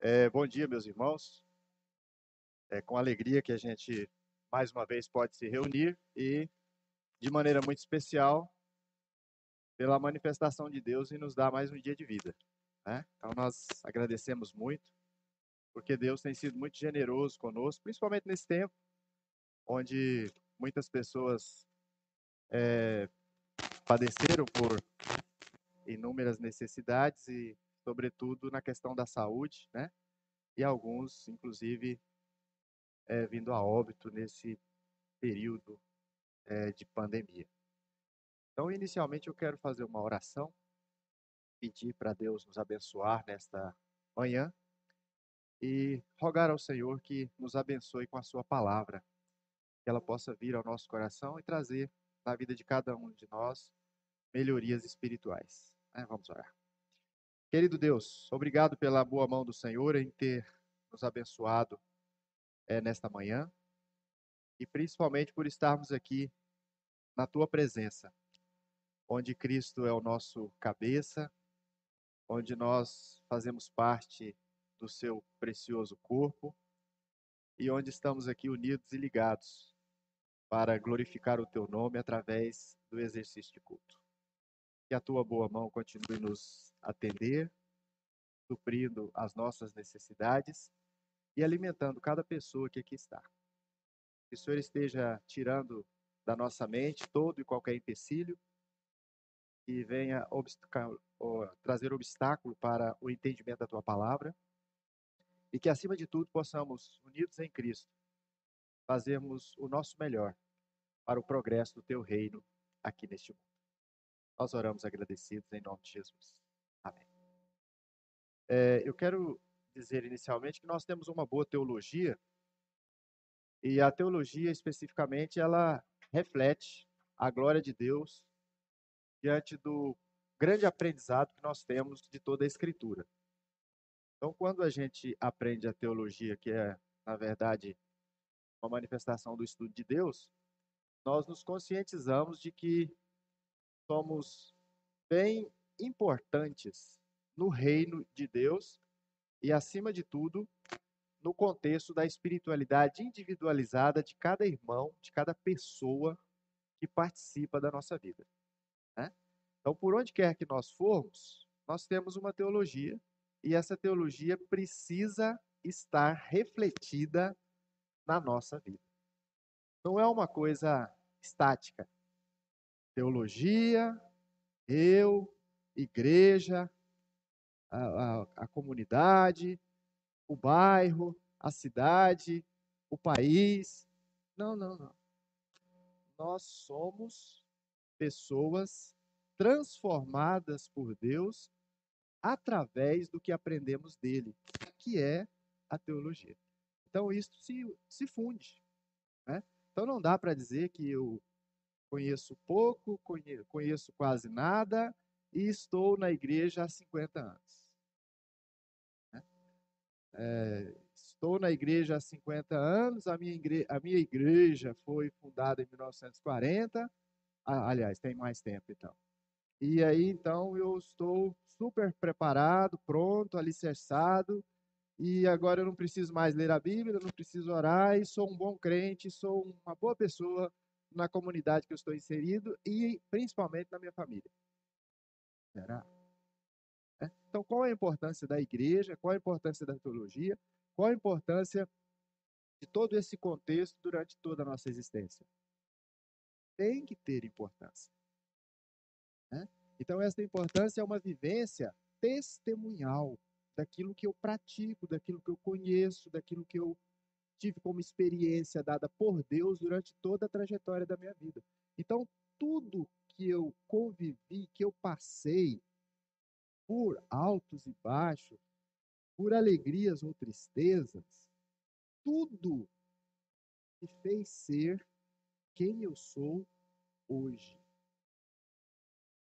É, bom dia, meus irmãos. É com alegria que a gente mais uma vez pode se reunir e, de maneira muito especial, pela manifestação de Deus e nos dar mais um dia de vida. Né? Então, nós agradecemos muito, porque Deus tem sido muito generoso conosco, principalmente nesse tempo, onde muitas pessoas é, padeceram por inúmeras necessidades e sobretudo na questão da saúde, né? E alguns, inclusive, é, vindo a óbito nesse período é, de pandemia. Então, inicialmente, eu quero fazer uma oração, pedir para Deus nos abençoar nesta manhã e rogar ao Senhor que nos abençoe com a Sua palavra, que ela possa vir ao nosso coração e trazer na vida de cada um de nós melhorias espirituais. É, vamos orar. Querido Deus, obrigado pela boa mão do Senhor em ter nos abençoado é, nesta manhã e principalmente por estarmos aqui na tua presença, onde Cristo é o nosso cabeça, onde nós fazemos parte do seu precioso corpo e onde estamos aqui unidos e ligados para glorificar o teu nome através do exercício de culto. Que a tua boa mão continue nos atender, suprindo as nossas necessidades e alimentando cada pessoa que aqui está. Que o Senhor esteja tirando da nossa mente todo e qualquer empecilho que venha trazer obstáculo para o entendimento da tua palavra e que, acima de tudo, possamos, unidos em Cristo, fazermos o nosso melhor para o progresso do teu reino aqui neste mundo. Nós oramos agradecidos em nome de Jesus. Amém. É, eu quero dizer inicialmente que nós temos uma boa teologia e a teologia especificamente ela reflete a glória de Deus diante do grande aprendizado que nós temos de toda a Escritura. Então, quando a gente aprende a teologia, que é, na verdade, uma manifestação do estudo de Deus, nós nos conscientizamos de que somos bem importantes no reino de Deus e, acima de tudo, no contexto da espiritualidade individualizada de cada irmão, de cada pessoa que participa da nossa vida. Né? Então, por onde quer que nós formos, nós temos uma teologia e essa teologia precisa estar refletida na nossa vida. Não é uma coisa estática. Teologia, eu, igreja, a, a, a comunidade, o bairro, a cidade, o país. Não, não, não. Nós somos pessoas transformadas por Deus através do que aprendemos dele, que é a teologia. Então, isso se, se funde. Né? Então, não dá para dizer que eu conheço pouco, conheço quase nada e estou na igreja há 50 anos. Né? É, estou na igreja há 50 anos, a minha, igreja, a minha igreja foi fundada em 1940, aliás, tem mais tempo então. E aí, então, eu estou super preparado, pronto, alicerçado, e agora eu não preciso mais ler a Bíblia, não preciso orar, e sou um bom crente, sou uma boa pessoa na comunidade que eu estou inserido e principalmente na minha família. Será? É? Então, qual é a importância da igreja? Qual é a importância da teologia? Qual a importância de todo esse contexto durante toda a nossa existência? Tem que ter importância. Né? Então, essa importância é uma vivência testemunhal daquilo que eu pratico, daquilo que eu conheço, daquilo que eu tive como experiência dada por Deus durante toda a trajetória da minha vida. Então, tudo que eu convivi, que eu passei, por altos e baixos, por alegrias ou tristezas, tudo me fez ser quem eu sou hoje.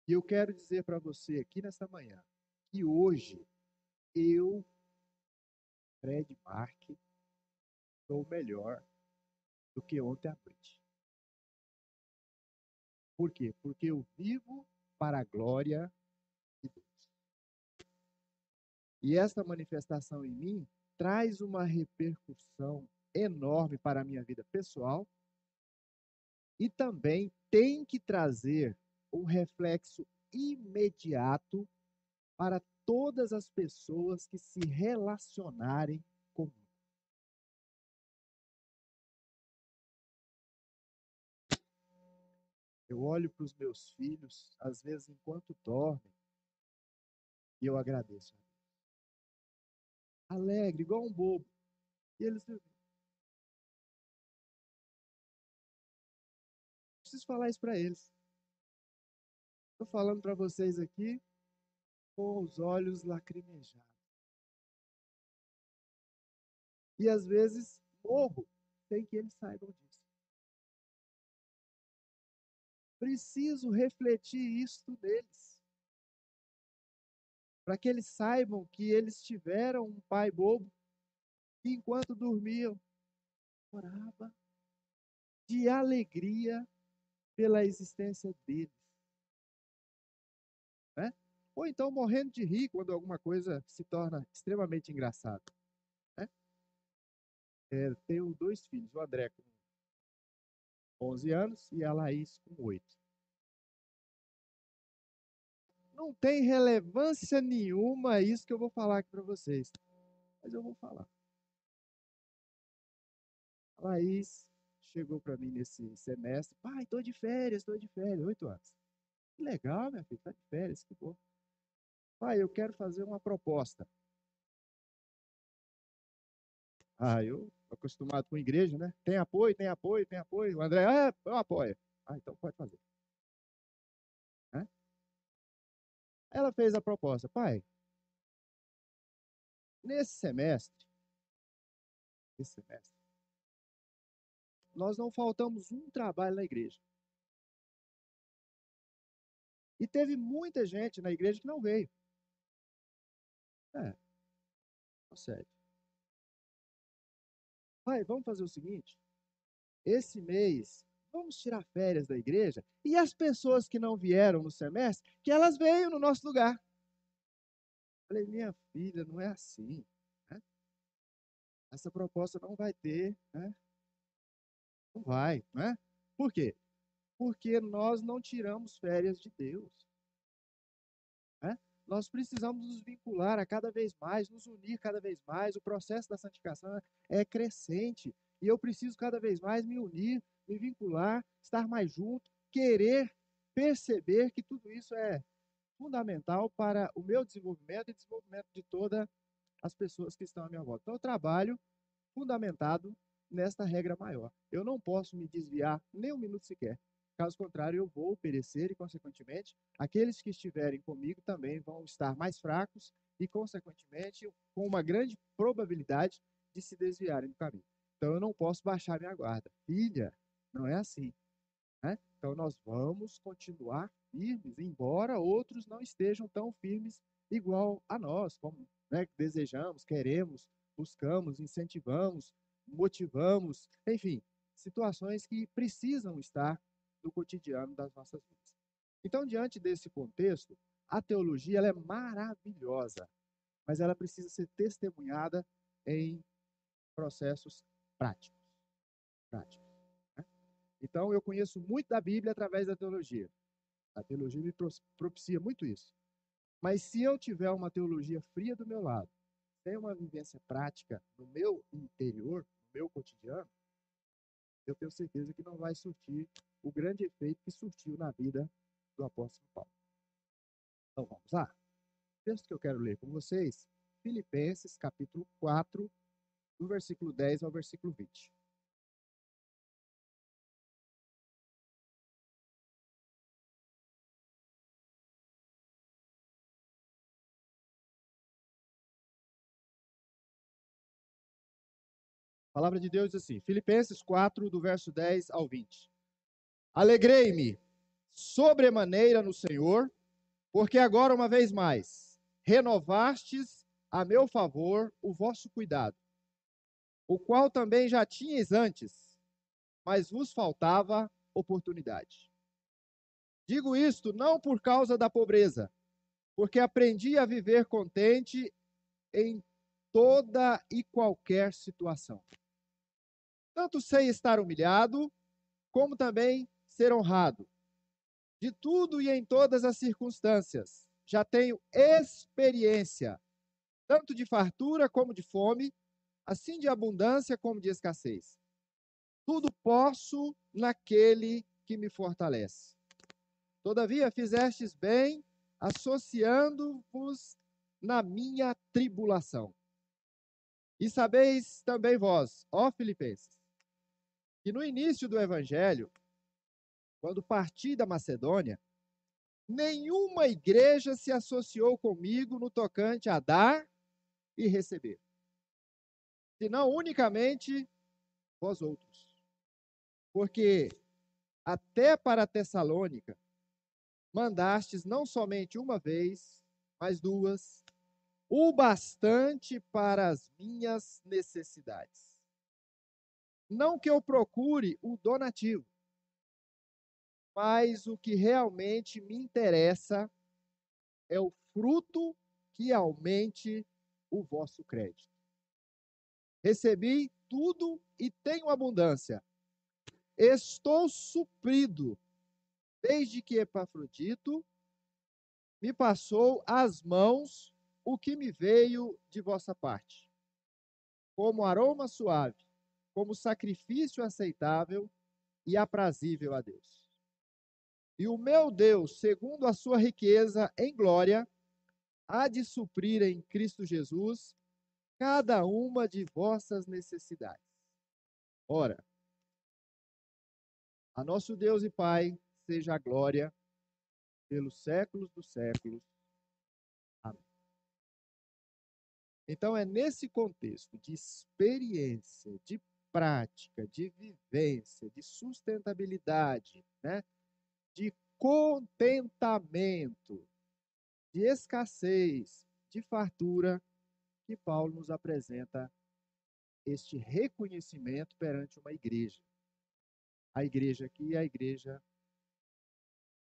E eu quero dizer para você aqui nessa manhã que hoje eu, Fred Marque, sou melhor do que ontem à noite. Por quê? Porque eu vivo para a glória de Deus. E esta manifestação em mim traz uma repercussão enorme para a minha vida pessoal e também tem que trazer um reflexo imediato para todas as pessoas que se relacionarem olho para os meus filhos, às vezes enquanto dormem, e eu agradeço. Alegre, igual um bobo. E eles preciso falar isso para eles. Estou falando para vocês aqui com os olhos lacrimejados. E às vezes morro sem que eles saibam disso. Preciso refletir isto neles. Para que eles saibam que eles tiveram um pai bobo que enquanto dormiam orava de alegria pela existência deles. Né? Ou então morrendo de rir quando alguma coisa se torna extremamente engraçada. Né? É, tenho dois filhos, o André com 11 anos e a Laís com 8. Não tem relevância nenhuma isso que eu vou falar aqui para vocês. Mas eu vou falar. A Laís chegou para mim nesse semestre. Pai, estou de férias, estou de férias. Oito anos. Que legal, minha filha, está de férias, que bom. Pai, eu quero fazer uma proposta. Ah, eu acostumado com igreja, né? Tem apoio, tem apoio, tem apoio. O André, ah, eu apoio. Ah, então pode fazer. Ela fez a proposta. Pai, nesse semestre, esse semestre, nós não faltamos um trabalho na igreja. E teve muita gente na igreja que não veio. É. Sério. Pai, vamos fazer o seguinte: esse mês, vamos tirar férias da igreja e as pessoas que não vieram no semestre, que elas venham no nosso lugar. Falei, minha filha, não é assim. Né? Essa proposta não vai ter né, não vai, né? Por quê? Porque nós não tiramos férias de Deus. Nós precisamos nos vincular a cada vez mais, nos unir cada vez mais. O processo da santificação é crescente. E eu preciso cada vez mais me unir, me vincular, estar mais junto, querer perceber que tudo isso é fundamental para o meu desenvolvimento e desenvolvimento de todas as pessoas que estão à minha volta. Então, eu trabalho fundamentado nesta regra maior. Eu não posso me desviar nem um minuto sequer. Caso contrário, eu vou perecer e, consequentemente, aqueles que estiverem comigo também vão estar mais fracos e, consequentemente, com uma grande probabilidade de se desviarem do caminho. Então, eu não posso baixar minha guarda. Filha, não é assim. Né? Então, nós vamos continuar firmes, embora outros não estejam tão firmes igual a nós, como né, desejamos, queremos, buscamos, incentivamos, motivamos, enfim, situações que precisam estar no cotidiano das nossas vidas. Então, diante desse contexto, a teologia ela é maravilhosa, mas ela precisa ser testemunhada em processos práticos. práticos né? Então, eu conheço muito da Bíblia através da teologia. A teologia me propicia muito isso. Mas se eu tiver uma teologia fria do meu lado, sem uma vivência prática no meu interior, meu cotidiano, eu tenho certeza que não vai surtir o grande efeito que surtiu na vida do apóstolo Paulo. Então vamos lá. O texto que eu quero ler com vocês, Filipenses capítulo 4, do versículo 10 ao versículo 20. A palavra de Deus diz assim, Filipenses 4, do verso 10 ao 20. Alegrei-me sobremaneira no Senhor, porque agora, uma vez mais, renovastes a meu favor o vosso cuidado, o qual também já tinhas antes, mas vos faltava oportunidade. Digo isto não por causa da pobreza, porque aprendi a viver contente em toda e qualquer situação. Tanto sei estar humilhado, como também ser honrado. De tudo e em todas as circunstâncias, já tenho experiência, tanto de fartura como de fome, assim de abundância como de escassez. Tudo posso naquele que me fortalece. Todavia fizestes bem, associando-vos na minha tribulação. E sabeis também vós, ó Filipenses, que no início do evangelho, quando parti da Macedônia, nenhuma igreja se associou comigo no tocante a dar e receber, senão unicamente vós outros. Porque até para Tessalônica mandastes não somente uma vez, mas duas, o bastante para as minhas necessidades. Não que eu procure o donativo, mas o que realmente me interessa é o fruto que aumente o vosso crédito. Recebi tudo e tenho abundância. Estou suprido, desde que Epafrodito me passou às mãos o que me veio de vossa parte, como aroma suave, como sacrifício aceitável e aprazível a Deus. E o meu Deus, segundo a sua riqueza em glória, há de suprir em Cristo Jesus cada uma de vossas necessidades. Ora, a nosso Deus e Pai seja a glória pelos séculos dos séculos. Amém. Então, é nesse contexto de experiência, de prática, de vivência, de sustentabilidade, né? De contentamento, de escassez, de fartura, que Paulo nos apresenta este reconhecimento perante uma igreja. A igreja aqui é a igreja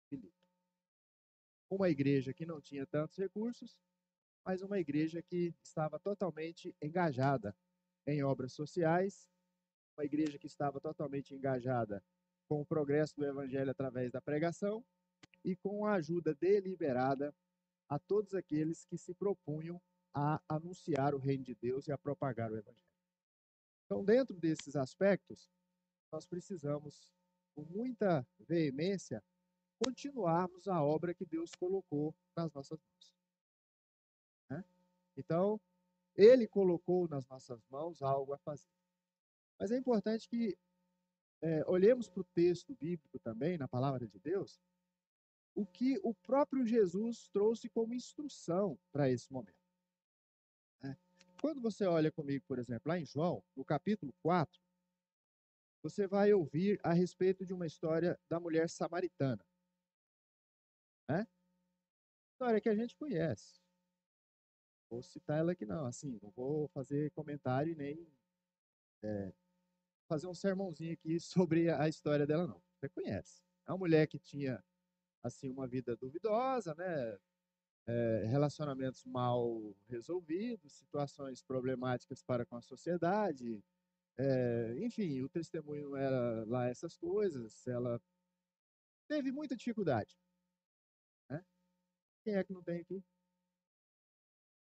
Filipe. Uma igreja que não tinha tantos recursos, mas uma igreja que estava totalmente engajada em obras sociais, uma igreja que estava totalmente engajada com o progresso do evangelho através da pregação e com a ajuda deliberada a todos aqueles que se propunham a anunciar o reino de Deus e a propagar o evangelho. Então, dentro desses aspectos, nós precisamos, com muita veemência, continuarmos a obra que Deus colocou nas nossas mãos. Né? Então, Ele colocou nas nossas mãos algo a fazer. Mas é importante que é, olhemos para o texto bíblico também, na palavra de Deus, o que o próprio Jesus trouxe como instrução para esse momento. Né? Quando você olha comigo, por exemplo, lá em João, no capítulo 4, você vai ouvir a respeito de uma história da mulher samaritana. Né? História que a gente conhece. Vou citar ela aqui não, assim, não vou fazer comentário nem é, fazer um sermãozinho aqui sobre a história dela, não. Você conhece. É uma mulher que tinha, assim, uma vida duvidosa, né? É, relacionamentos mal resolvidos, situações problemáticas para com a sociedade. É, enfim, o testemunho era lá essas coisas. Ela teve muita dificuldade. Né? Quem é que não tem aqui?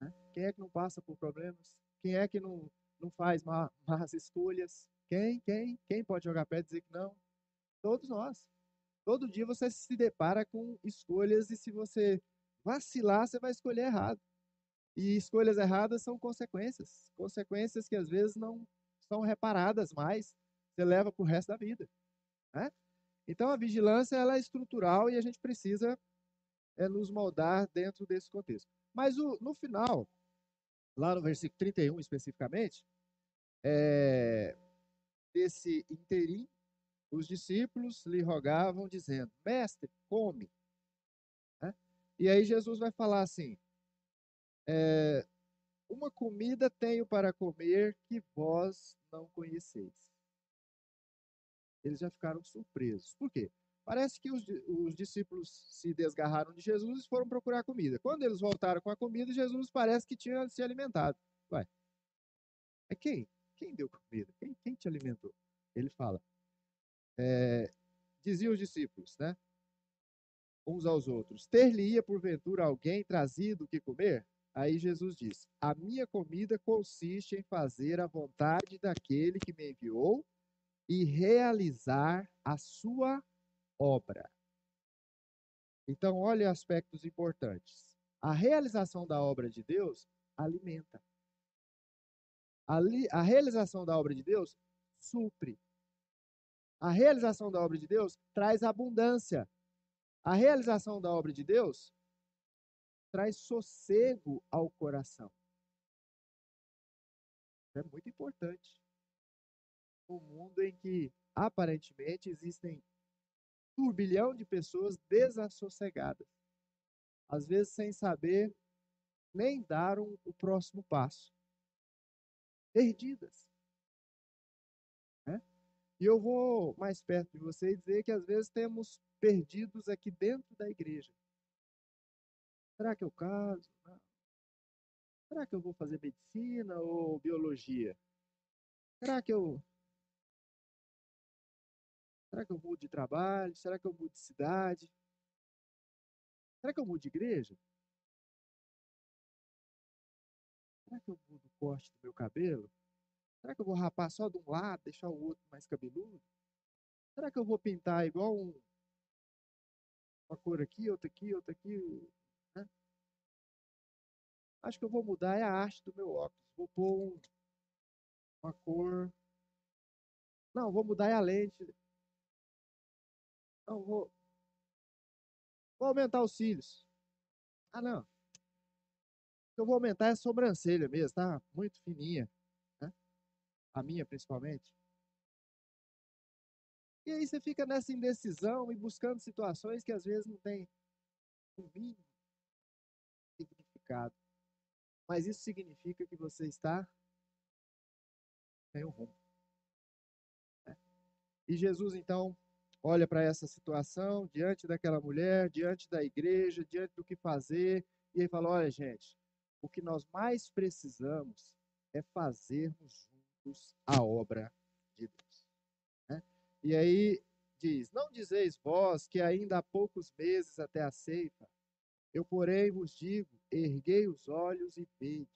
Né? Quem é que não passa por problemas? Quem é que não, não faz má, más escolhas? Quem? Quem? Quem pode jogar pé e dizer que não? Todos nós. Todo dia você se depara com escolhas e se você vacilar, você vai escolher errado. E escolhas erradas são consequências. Consequências que às vezes não são reparadas mais. Você leva para o resto da vida. Né? Então a vigilância ela é estrutural e a gente precisa é, nos moldar dentro desse contexto. Mas o, no final, lá no versículo 31 especificamente, é, desse interim, os discípulos lhe rogavam, dizendo: Mestre, come. Né? E aí Jesus vai falar assim: é, Uma comida tenho para comer que vós não conheceis. Eles já ficaram surpresos. Por quê? Parece que os, os discípulos se desgarraram de Jesus e foram procurar comida. Quando eles voltaram com a comida, Jesus parece que tinha se alimentado. Ué, é quem? Quem deu comida? Quem, quem te alimentou? Ele fala. É, diziam os discípulos, né? Uns aos outros: Ter-lhe-ia porventura alguém trazido o que comer? Aí Jesus diz: A minha comida consiste em fazer a vontade daquele que me enviou e realizar a sua obra. Então, olha aspectos importantes. A realização da obra de Deus alimenta. A, a realização da obra de Deus supre. A realização da obra de Deus traz abundância. A realização da obra de Deus traz sossego ao coração. É muito importante. Um mundo em que aparentemente existem turbilhão de pessoas desassossegadas, às vezes sem saber nem dar um, o próximo passo, perdidas. Né? E eu vou mais perto de você e dizer que às vezes temos perdidos aqui dentro da igreja. Será que eu caso? Não. Será que eu vou fazer medicina ou biologia? Será que eu Será que eu mudo de trabalho? Será que eu mudo de cidade? Será que eu mudo de igreja? Será que eu corte do meu cabelo? Será que eu vou rapar só de um lado, deixar o outro mais cabeludo? Será que eu vou pintar igual um, uma cor aqui, outra aqui, outra aqui? Né? Acho que eu vou mudar é a arte do meu óculos. Vou pôr um, uma cor. Não, vou mudar é a lente. Não, vou. Vou aumentar os cílios. Ah, não. Eu vou aumentar a sobrancelha mesmo, tá? Muito fininha. Né? A minha, principalmente. E aí você fica nessa indecisão e buscando situações que às vezes não tem o mínimo significado. Mas isso significa que você está sem o rumo. Né? E Jesus, então, olha para essa situação, diante daquela mulher, diante da igreja, diante do que fazer, e ele fala: olha, gente, o que nós mais precisamos é fazermos juntos a obra de Deus. Né? E aí diz: Não dizeis vós que ainda há poucos meses até a ceifa, eu, porém, vos digo: erguei os olhos e vede.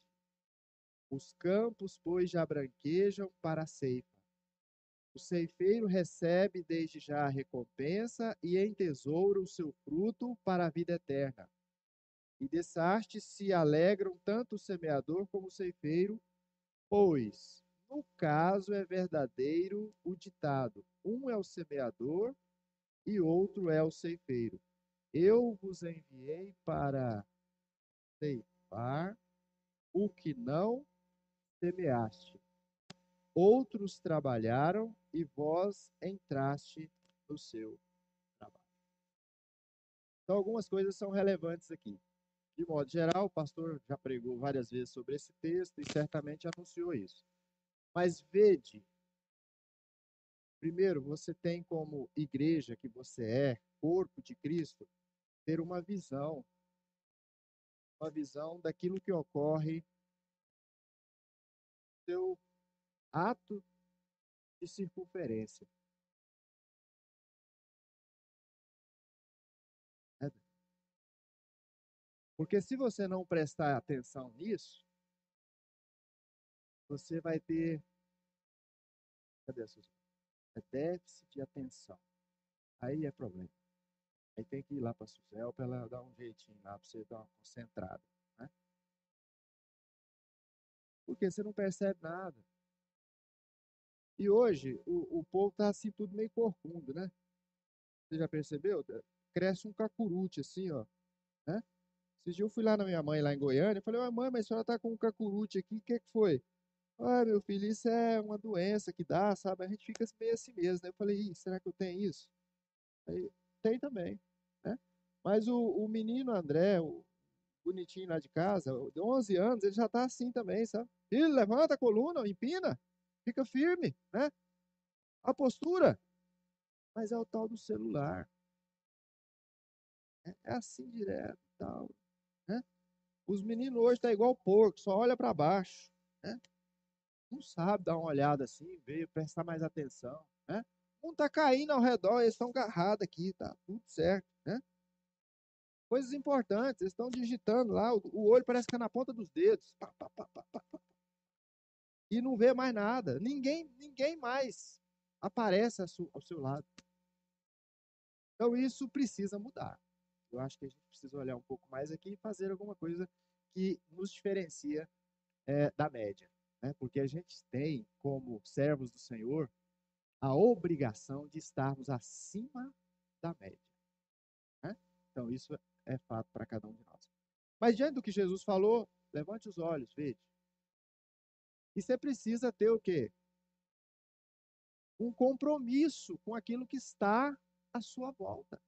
Os campos, pois, já branquejam para a ceifa. O ceifeiro recebe desde já a recompensa e entesoura o seu fruto para a vida eterna. E dessa arte se alegram tanto o semeador como o ceifeiro, pois, no caso, é verdadeiro o ditado: um é o semeador e outro é o ceifeiro. Eu vos enviei para ceifar o que não semeaste. Outros trabalharam e vós entraste no seu trabalho. Então, algumas coisas são relevantes aqui. De modo geral, o pastor já pregou várias vezes sobre esse texto e certamente anunciou isso. Mas vede, primeiro, você tem como igreja que você é, corpo de Cristo, ter uma visão, uma visão daquilo que ocorre seu ato de circunferência. Porque se você não prestar atenção nisso, você vai ter. Cadê a? É déficit de atenção. Aí é problema. Aí tem que ir lá para a Suzel para ela dar um jeitinho lá, para você dar uma concentrada. Né? Porque você não percebe nada. E hoje o, o povo está assim tudo meio corcunda, né? Você já percebeu? Cresce um cacurute assim, ó. Né? Esses dias eu fui lá na minha mãe, lá em Goiânia, e falei, mãe, mas a senhora está com um cacurute aqui, o que, que foi? Ah, meu filho, isso é uma doença que dá, sabe? A gente fica meio assim mesmo, né? Eu falei, será que eu tenho isso? Aí, tem também, né? Mas o, o menino André, o bonitinho lá de casa, de 11 anos, ele já está assim também, sabe? Filho, levanta a coluna, empina, Fica firme, né? A postura. Mas é o tal do celular. É, é assim direto, tal. Os meninos hoje estão tá igual porco, só olha para baixo. Né? Não sabe dar uma olhada assim, ver, prestar mais atenção. Né? Um está caindo ao redor, eles estão agarrados aqui, tá tudo certo. Né? Coisas importantes, eles estão digitando lá, o, olho parece que está na ponta dos dedos. Pá, pá, pá, e não vê mais nada. Ninguém, ninguém mais aparece ao seu lado. Então isso precisa mudar. Eu acho que a gente precisa olhar um pouco mais aqui e fazer alguma coisa que nos diferencia é, da média. Né? Porque a gente tem, como servos do Senhor, a obrigação de estarmos acima da média. Né? Então, isso é fato para cada um de nós. Mas diante do que Jesus falou, levante os olhos, veja. E você precisa ter o quê? Um compromisso com aquilo que está à sua volta.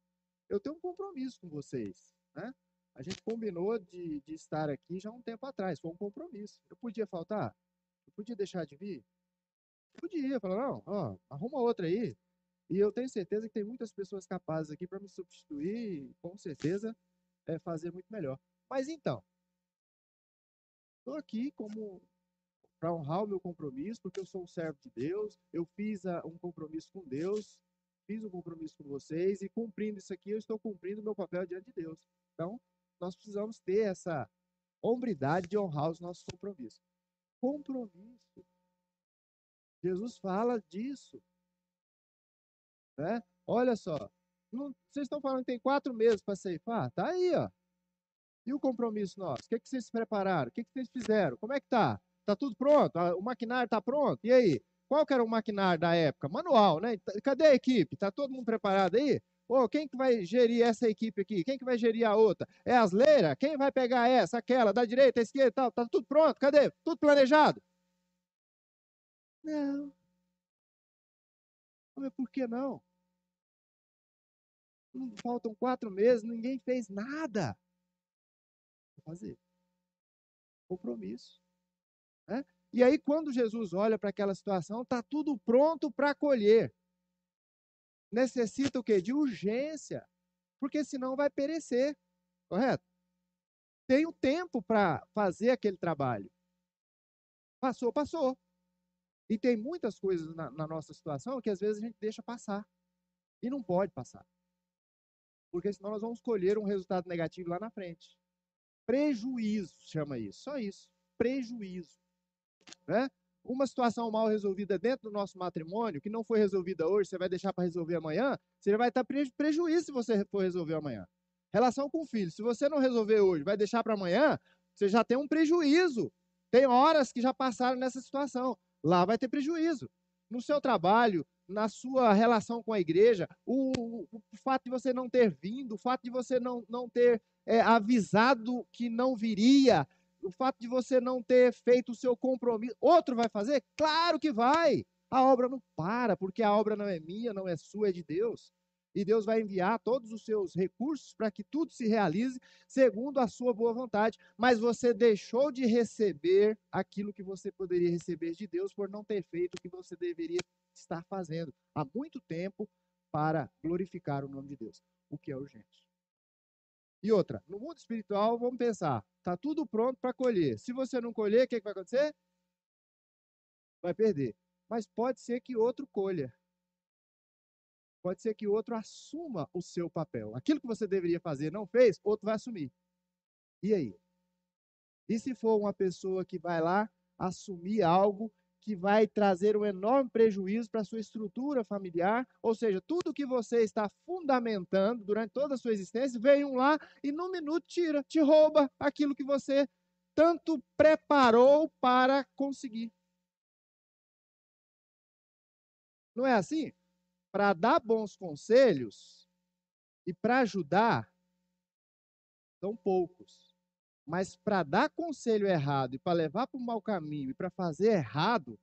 Eu tenho um compromisso com vocês, né? A gente combinou de, de estar aqui já um tempo atrás, foi um compromisso. Eu podia faltar? Eu podia deixar de vir? Podia, falar, não, ó, arruma outra aí. E eu tenho certeza que tem muitas pessoas capazes aqui para me substituir e, com certeza, é, fazer muito melhor. Mas então, estou aqui como para honrar o meu compromisso, porque eu sou um servo de Deus, eu fiz a, um compromisso com Deus, fiz um compromisso com vocês, e cumprindo isso aqui, eu estou cumprindo o meu papel diante de Deus. Então, nós precisamos ter essa hombridade de honrar os nossos compromissos. Compromisso. Jesus fala disso. Né? Olha só, não, vocês estão falando que tem quatro meses para ceifar? Tá aí, ó. E o compromisso nosso? O que, que vocês prepararam? O que, que vocês fizeram? Como é que tá? Tá tudo pronto? O maquinário está pronto? E aí? Qual que era o maquinário da época? Manual, né? Cadê a equipe? Tá todo mundo preparado aí? Pô, quem que vai gerir essa equipe aqui? Quem que vai gerir a outra? É as leiras? Quem vai pegar essa, aquela, da direita, esquerda, tal? Tá tudo pronto? Cadê? Tudo planejado? Não. Mas por que não? Faltam quatro meses, ninguém fez nada. Vou fazer. Compromisso. Né? E aí, quando Jesus olha para aquela situação, está tudo pronto para colher. Necessita o quê? De urgência, porque senão vai perecer, correto? Tem o tempo para fazer aquele trabalho. Passou, passou. E tem muitas coisas na, na nossa situação que às vezes a gente deixa passar. E não pode passar. Porque senão nós vamos colher um resultado negativo lá na frente. Prejuízo chama isso. Só isso. Prejuízo. Né? Uma situação mal resolvida dentro do nosso matrimônio, que não foi resolvida hoje, você vai deixar para resolver amanhã, você vai estar preju prejuízo se você for resolver amanhã. Relação com o filho, se você não resolver hoje, vai deixar para amanhã, você já tem um prejuízo. Tem horas que já passaram nessa situação. Lá vai ter prejuízo. No seu trabalho, na sua relação com a igreja, o, o, o, fato de você não ter vindo, o fato de você não, não ter é, avisado que não viria, o fato de você não ter feito o seu compromisso, outro vai fazer? Claro que vai. A obra não para, porque a obra não é minha, não é sua, é de Deus. E Deus vai enviar todos os seus recursos para que tudo se realize segundo a sua boa vontade. Mas você deixou de receber aquilo que você poderia receber de Deus por não ter feito o que você deveria estar fazendo há muito tempo para glorificar o nome de Deus, o que é urgente. E outra, no mundo espiritual, vamos pensar, está tudo pronto para colher. Se você não colher, o que, que vai acontecer? Vai perder. Mas pode ser que outro colha. Pode ser que outro assuma o seu papel. Aquilo que você deveria fazer não fez, outro vai assumir. E aí? E se for uma pessoa que vai lá assumir algo que vai trazer um enorme prejuízo para a sua estrutura familiar, ou seja, tudo que você está fundamentando durante toda a sua existência, vem um lá e num minuto tira, te rouba aquilo que você tanto preparou para conseguir. Não é assim? Para dar bons conselhos e para ajudar, são poucos. Mas para dar conselho errado e para levar para o mau caminho e para fazer errado,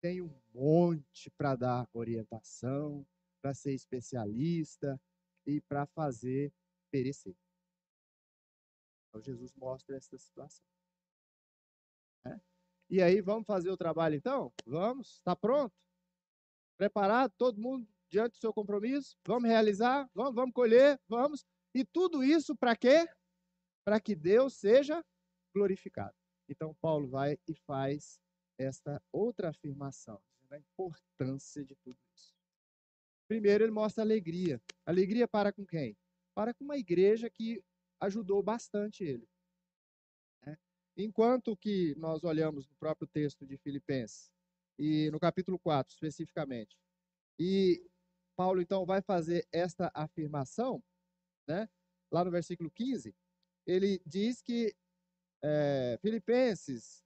tem um monte para dar orientação, para ser especialista e para fazer perecer. Então Jesus mostra essa situação. É? E aí, vamos fazer o trabalho então? Vamos? Está pronto? Preparado? Todo mundo diante do seu compromisso? Vamos realizar? Vamos, vamos colher? Vamos? E tudo isso para quê? Para que Deus seja glorificado. Então, Paulo vai e faz esta outra afirmação, a importância de tudo isso. Primeiro, ele mostra alegria. Alegria para com quem? Para com uma igreja que ajudou bastante ele. Né? Enquanto que nós olhamos no próprio texto de Filipenses, e no capítulo 4 especificamente, e Paulo então vai fazer esta afirmação, né? lá no versículo 15, ele diz que é, Filipenses,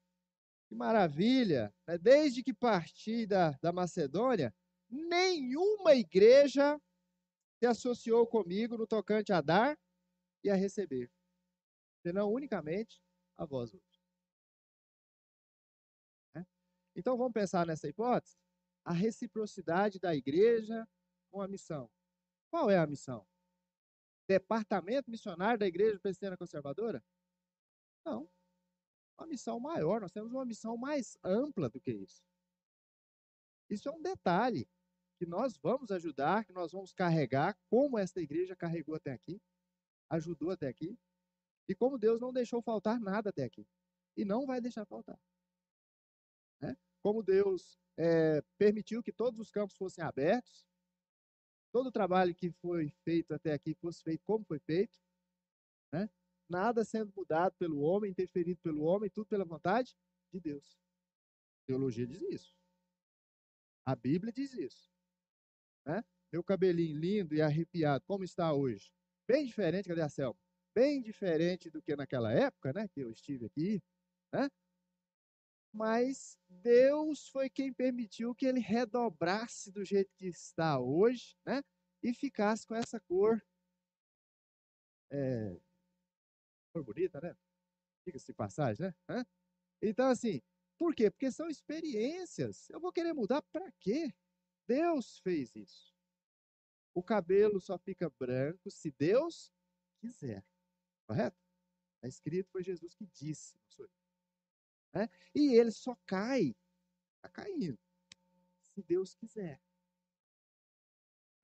que maravilha, né? desde que parti da, da Macedônia, nenhuma igreja se associou comigo no tocante a dar e a receber, senão unicamente a outros. Né? Então vamos pensar nessa hipótese? A reciprocidade da igreja com a missão. Qual é a missão? Departamento missionário da Igreja Presbiteriana Conservadora? Não. Uma missão maior, nós temos uma missão mais ampla do que isso. Isso é um detalhe que nós vamos ajudar, que nós vamos carregar, como esta igreja carregou até aqui, ajudou até aqui, e como Deus não deixou faltar nada até aqui. E não vai deixar faltar. Né? Como Deus é, permitiu que todos os campos fossem abertos, todo o trabalho que foi feito até aqui fosse feito como foi feito, né? nada sendo mudado pelo homem, interferido pelo homem, tudo pela vontade de Deus. A teologia diz isso. A Bíblia diz isso. Né? Meu cabelinho lindo e arrepiado, como está hoje? Bem diferente, cadê a Selma? Bem diferente do que naquela época, né? Que eu estive aqui, né? Mas Deus foi quem permitiu que ele redobrasse do jeito que está hoje, né? E ficasse com essa cor. É, cor bonita, né? Diga-se de passagem, né? Então, assim, por quê? Porque são experiências. Eu vou querer mudar para quê? Deus fez isso. O cabelo só fica branco se Deus quiser. Correto? Está escrito, foi Jesus que disse. Não sou eu. Né? E ele só cai, está caindo, se Deus quiser.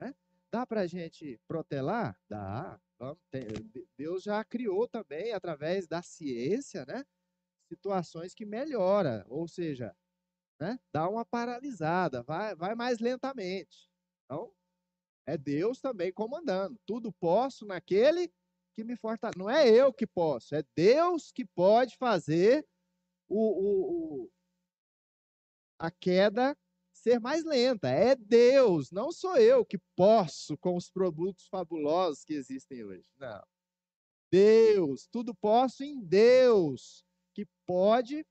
Né? Dá para a gente protelar? Dá. Deus já criou também, através da ciência, né? situações que melhora, ou seja, né? dá uma paralisada, vai, vai mais lentamente. Então, é Deus também comandando. Tudo posso naquele que me fortalece. Não é eu que posso, é Deus que pode fazer o, o, a queda ser mais lenta. É Deus, não sou eu que posso com os produtos fabulosos que existem hoje. Não. Deus, tudo posso em Deus, que pode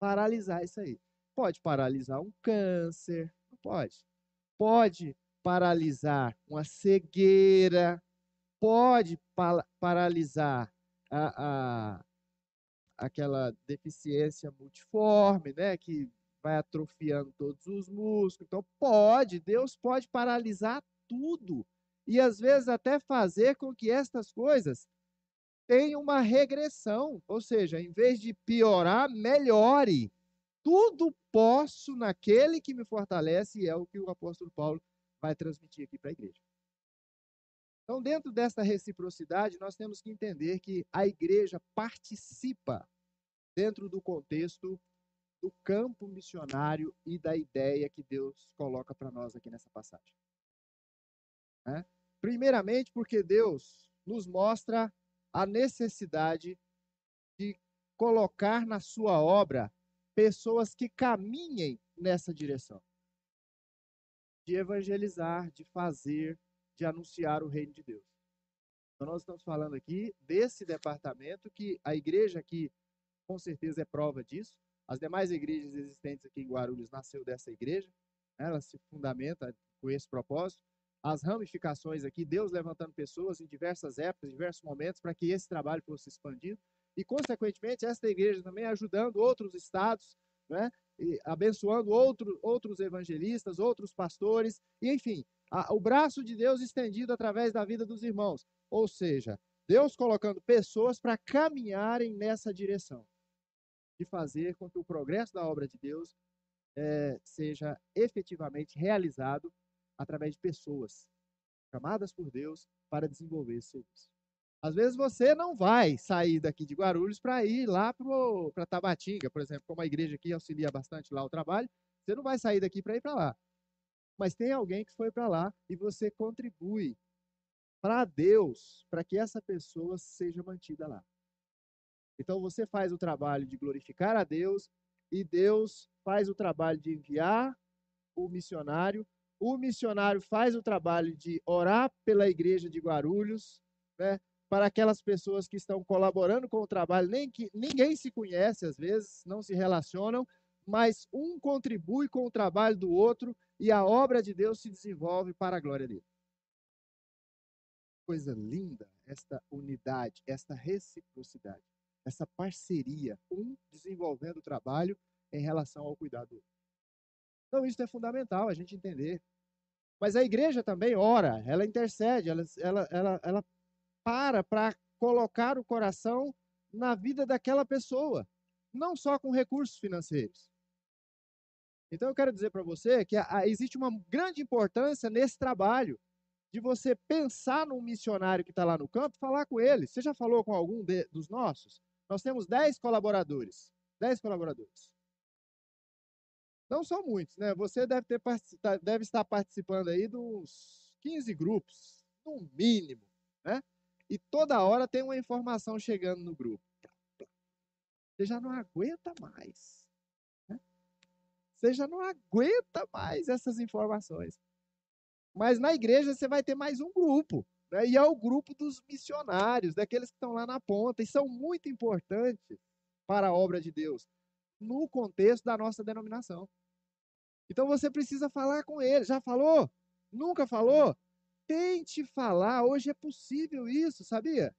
paralisar isso aí. Pode paralisar um câncer, pode. Pode paralisar uma cegueira, pode paralisar a, a, aquela deficiência multiforme, né, que vai atrofiando todos os músculos. Então, pode, Deus pode paralisar tudo e às vezes até fazer com que estas coisas tenham uma regressão, ou seja, em vez de piorar, melhore. Tudo posso naquele que me fortalece, e é o que o apóstolo Paulo vai transmitir aqui para a igreja. Então, dentro dessa reciprocidade, nós temos que entender que a igreja participa dentro do contexto do campo missionário e da ideia que Deus coloca para nós aqui nessa passagem. Né? Primeiramente, porque Deus nos mostra a necessidade de colocar na sua obra pessoas que caminhem nessa direção de evangelizar, de fazer, de anunciar o reino de Deus. Então, nós estamos falando aqui desse departamento que a igreja aqui, com certeza, é prova disso. As demais igrejas existentes aqui em Guarulhos nasceu dessa igreja, né? ela se fundamenta com esse propósito. As ramificações aqui, Deus levantando pessoas em diversas épocas, em diversos momentos, para que esse trabalho fosse expandido. E, consequentemente, esta igreja também ajudando outros estados, né? Abençoando outro, outros evangelistas, outros pastores, e enfim, a, o braço de Deus estendido através da vida dos irmãos. Ou seja, Deus colocando pessoas para caminharem nessa direção, de fazer com que o progresso da obra de Deus é, seja efetivamente realizado através de pessoas chamadas por Deus para desenvolver esse. Às vezes você não vai sair daqui de Guarulhos para ir lá para Tabatinga, por exemplo, como a igreja aqui auxilia bastante lá o trabalho, você não vai sair daqui para ir para lá. Mas tem alguém que foi para lá e você contribui para Deus, para que essa pessoa seja mantida lá. Então você faz o trabalho de glorificar a Deus e Deus faz o trabalho de enviar o missionário. O missionário faz o trabalho de orar pela igreja de Guarulhos, né, para aquelas pessoas que estão colaborando com o trabalho, nem que ninguém se conhece às vezes, não se relacionam, mas um contribui com o trabalho do outro e a obra de Deus se desenvolve para a glória dele. Coisa linda esta unidade, esta reciprocidade, essa parceria, um desenvolvendo o trabalho em relação ao cuidado do outro. Então, isso é fundamental a gente entender. Mas a igreja também ora, ela intercede, ela, ela, ela, ela para para colocar o coração na vida daquela pessoa, não só com recursos financeiros. Então eu quero dizer para você que existe uma grande importância nesse trabalho de você pensar num missionário que está lá no campo, falar com ele. Você já falou com algum de, dos nossos? Nós temos 10 colaboradores. 10 colaboradores. Não são muitos, né? Você deve, ter, tá, deve estar participando aí dos 15 grupos, no mínimo, né? E toda hora tem uma informação chegando no grupo. Você já não aguenta mais. Você já não aguenta mais essas informações. Mas na igreja você vai ter mais um grupo. Né? E é o grupo dos missionários, daqueles que estão lá na ponta, e são muito importantes para a obra de Deus, no contexto da nossa denominação. Então você precisa falar com ele. Já falou? Nunca falou? Tente falar. Hoje é possível isso, sabia?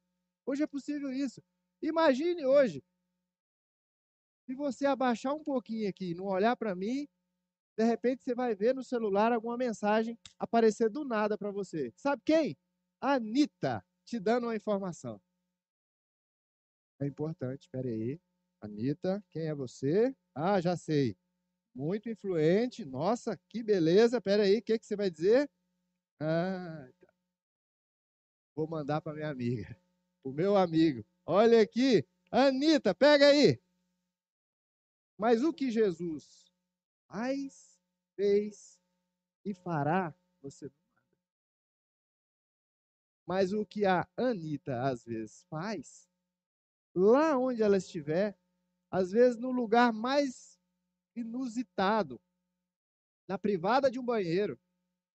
Hoje é possível isso. Imagine hoje. Se você abaixar um pouquinho aqui, não olhar para mim, de repente você vai ver no celular alguma mensagem aparecer do nada para você. Sabe quem? Anitta te dando uma informação. É importante, espere aí. Anitta, quem é você? Ah, já sei. Muito influente. Nossa, que beleza. Espera aí, o que, que você vai dizer? Ah, tá. Vou mandar para minha amiga, o meu amigo. Olha aqui, Anitta, pega aí. Mas o que Jesus faz, fez e fará, você não. Mas o que a Anitta às vezes faz, lá onde ela estiver, às vezes no lugar mais inusitado, na privada de um banheiro,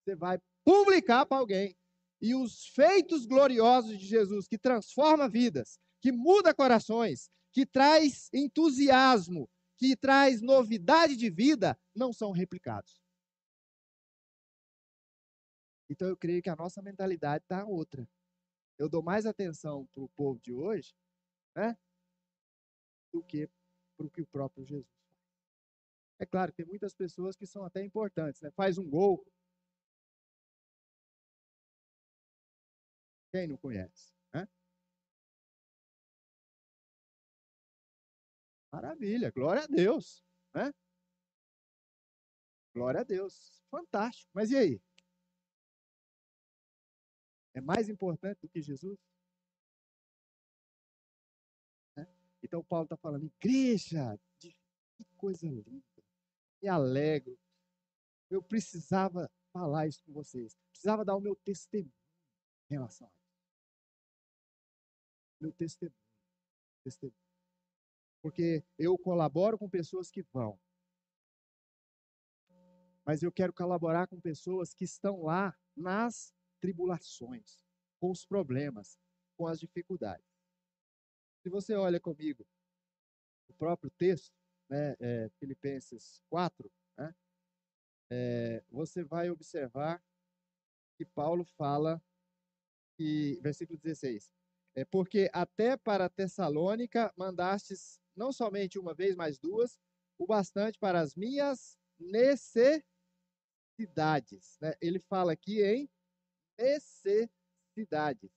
você vai publicar para alguém. E os feitos gloriosos de Jesus, que transforma vidas, que muda corações, que traz entusiasmo, que traz novidade de vida, não são replicados. Então eu creio que a nossa mentalidade está outra. Eu dou mais atenção para o povo de hoje, né, do que para o que o próprio Jesus faz. É claro, tem muitas pessoas que são até importantes, né? Faz um gol, Quem não conhece? Maravilha, glória a Deus. Né? Glória a Deus. Fantástico. Mas e aí? É mais importante do que Jesus? Né? Então Paulo está falando, igreja, que coisa linda. Me alegro. Eu precisava falar isso com vocês. Precisava dar o meu testemunho em relação a isso meu testemunho. testemunho. Porque eu colaboro com pessoas que vão. Mas eu quero colaborar com pessoas que estão lá nas tribulações, com os problemas, com as dificuldades. Se você olha comigo o próprio texto, né, é, Filipenses 4, né, é, você vai observar que Paulo fala que, versículo 16, é porque até para Tessalônica mandastes não somente uma vez, mas duas, o bastante para as minhas necessidades. Né? Ele fala aqui em necessidades.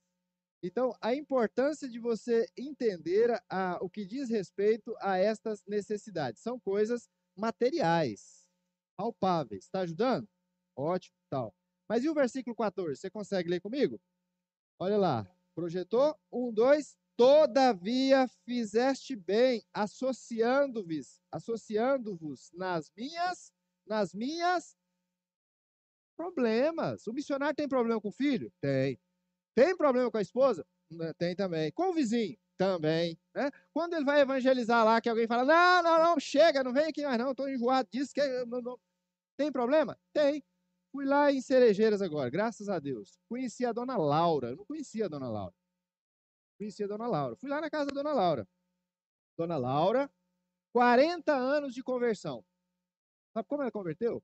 Então, a importância de você entender a, o que diz respeito a estas necessidades. São coisas materiais, palpáveis. Está ajudando? Ótimo, tal. Mas e o versículo 14? Você consegue ler comigo? Olha lá. Projetou? Um, dois. Todavia fizeste bem, associando-vos, associando-vos nas minhas, nas minhas problemas. O missionário tem problema com o filho? Tem. Tem problema com a esposa? Tem também. Com o vizinho? Também. Né? Quando ele vai evangelizar lá, que alguém fala: Não, não, não, chega, não vem aqui mais, não, estou enjoado disso. Que... Tem problema? Tem. Fui lá em Cerejeiras agora, graças a Deus. Conheci a dona Laura. Eu não conhecia a dona Laura. Conheci a dona Laura. Fui lá na casa da dona Laura. Dona Laura, 40 anos de conversão. Sabe como ela converteu?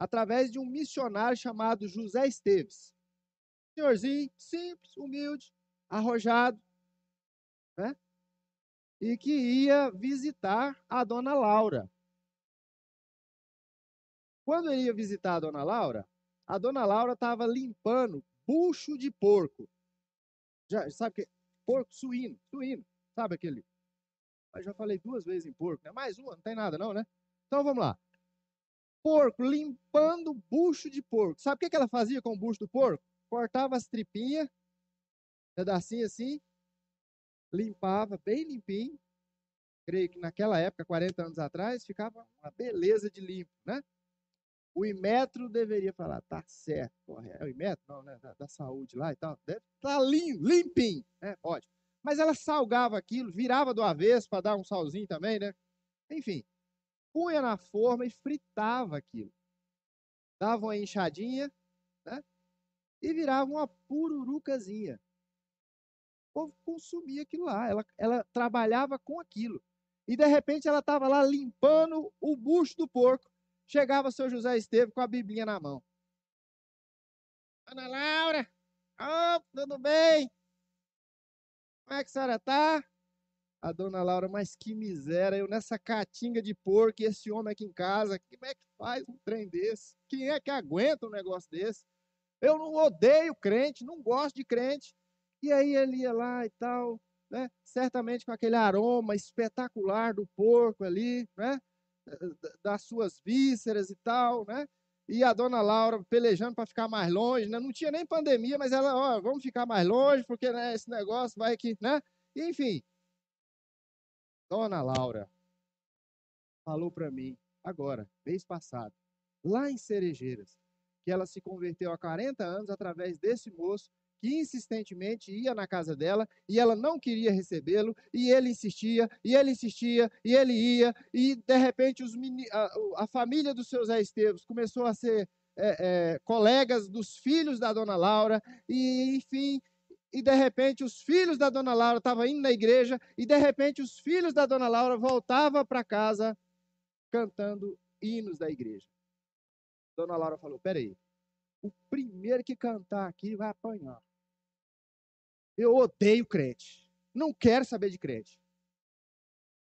Através de um missionário chamado José Esteves. Senhorzinho, simples, humilde, arrojado, né? E que ia visitar a dona Laura. Quando ele ia visitar a dona Laura, a dona Laura estava limpando bucho de porco. Já sabe que porco suíno, suíno, sabe aquele? Eu já falei duas vezes em porco, né? Mais uma, não tem nada não, né? Então vamos lá. Porco, limpando bucho de porco. Sabe o que ela fazia com o bucho do porco? Cortava as tripinhas, pedacinho assim, limpava bem limpinho. Creio que naquela época, 40 anos atrás, ficava uma beleza de limpo, né? O Imetro deveria falar, tá certo, correto. É o Imetro? Não, né? Da, da, saúde lá e tal. Deve tá limpo, limpinho, né? Pode. Mas ela salgava aquilo, virava do avesso para dar um salzinho também, né? Enfim, punha na forma e fritava aquilo. Dava uma enxadinha, né? E virava uma pururucazinha. O povo consumia aquilo lá. Ela, ela trabalhava com aquilo. E de repente ela estava lá limpando o bucho do porco Chegava o seu José Estevam com a Biblinha na mão. Ana Laura, oh, tudo bem? Como é que a senhora tá? A dona Laura, mas que miséria, eu nessa catinga de porco e esse homem aqui em casa, como é que faz um trem desse? Quem é que aguenta um negócio desse? Eu não odeio crente, não gosto de crente. E aí ele ia lá e tal, né? Certamente com aquele aroma espetacular do porco ali, né? Das suas vísceras e tal, né? E a dona Laura pelejando para ficar mais longe, né? Não tinha nem pandemia, mas ela, ó, vamos ficar mais longe, porque né, esse negócio vai que, né? Enfim. Dona Laura falou para mim agora, mês passado, lá em Cerejeiras, que ela se converteu há 40 anos através desse moço que insistentemente ia na casa dela e ela não queria recebê-lo, e ele insistia, e ele insistia, e ele ia, e de repente a, a, família dos seus Zé Esteves começou a ser é, é, colegas dos filhos da dona Laura, e enfim, e de repente os filhos da dona Laura estavam indo na igreja, e de repente os filhos da dona Laura voltavam para casa cantando hinos da igreja. Dona Laura falou: peraí, o primeiro que cantar aqui vai apanhar. Eu odeio crente. Não quero saber de crente.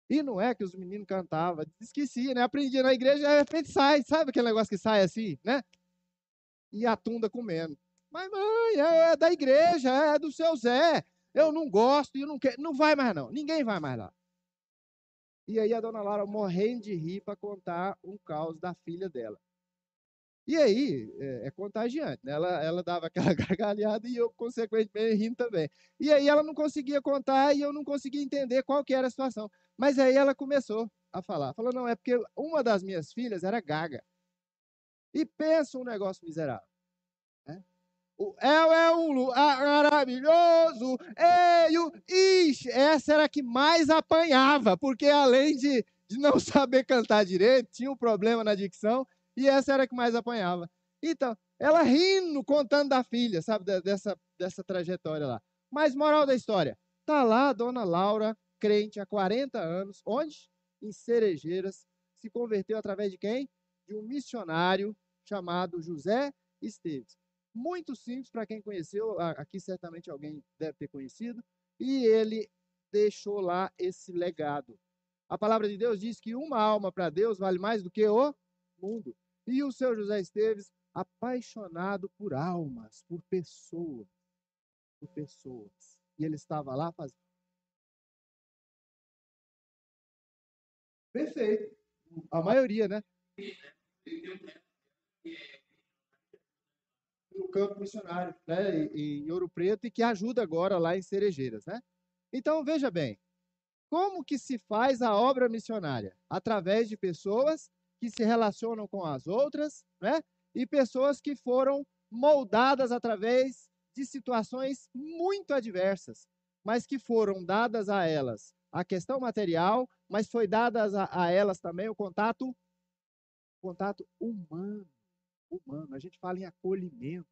E não é que os meninos cantavam, esquecia, né? Aprendia na igreja, de repente sai, sabe aquele negócio que sai assim, né? E a tunda comendo. Mas, mãe, é da igreja, é do seu Zé. Eu não gosto e não quero. Não vai mais, não. Ninguém vai mais lá. E aí a dona Laura morrendo de rir para contar um caos da filha dela. E aí, é, é contagiante, né? Ela, ela dava aquela gargalhada e eu, consequentemente, rindo também. E aí ela não conseguia contar e eu não conseguia entender qual que era a situação. Mas aí ela começou a falar. Falou, não, é porque uma das minhas filhas era gaga. E pensa um negócio miserável. Né? O El é um lugar maravilhoso. Eio, ixi, essa era a que mais apanhava, porque além de, de não saber cantar direito, tinha um problema na dicção e essa era a que mais apanhava. Então, ela rindo, contando da filha, sabe, dessa, dessa trajetória lá. Mas, moral da história, tá lá a dona Laura, crente há 40 anos, onde? Em Cerejeiras, se converteu através de quem? De um missionário chamado José Esteves. Muito simples para quem conheceu, aqui certamente alguém deve ter conhecido, e ele deixou lá esse legado. A palavra de Deus diz que uma alma para Deus vale mais do que o mundo. E o seu José Esteves, apaixonado por almas, por pessoas, por pessoas. E ele estava lá fazendo. Perfeito. A maioria, né? no campo missionário, né, em Ouro Preto, e que ajuda agora lá em Cerejeiras, né? Então, veja bem, como que se faz a obra missionária? Através de pessoas que se relacionam com as outras, né? E pessoas que foram moldadas através de situações muito adversas, mas que foram dadas a elas a questão material, mas foi dadas a, a elas também o contato contato humano, humano. A gente fala em acolhimento.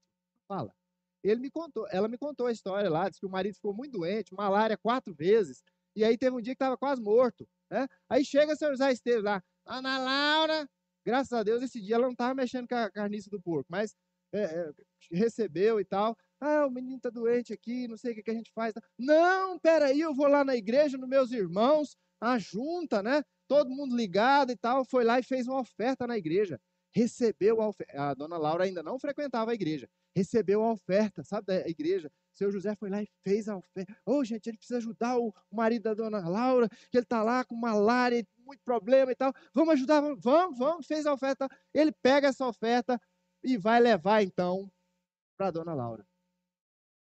Fala. Ele me contou, ela me contou a história lá, disse que o marido ficou muito doente, malária quatro vezes, e aí teve um dia que estava quase morto, né? Aí chega o senhor José Esteves lá, Ana Laura, graças a Deus esse dia ela não estava mexendo com a carniça do porco, mas é, é, recebeu e tal. Ah, o menino está doente aqui, não sei o que, que a gente faz. Não, peraí, eu vou lá na igreja, nos meus irmãos, a junta, né? Todo mundo ligado e tal, foi lá e fez uma oferta na igreja. Recebeu a oferta. A dona Laura ainda não frequentava a igreja. Recebeu a oferta, sabe, da igreja. Seu José foi lá e fez a oferta. Ô, oh, gente, ele precisa ajudar o marido da dona Laura, que ele está lá com malária, muito problema e tal. Vamos ajudar, vamos, vamos, fez a oferta. Ele pega essa oferta e vai levar, então, para a dona Laura.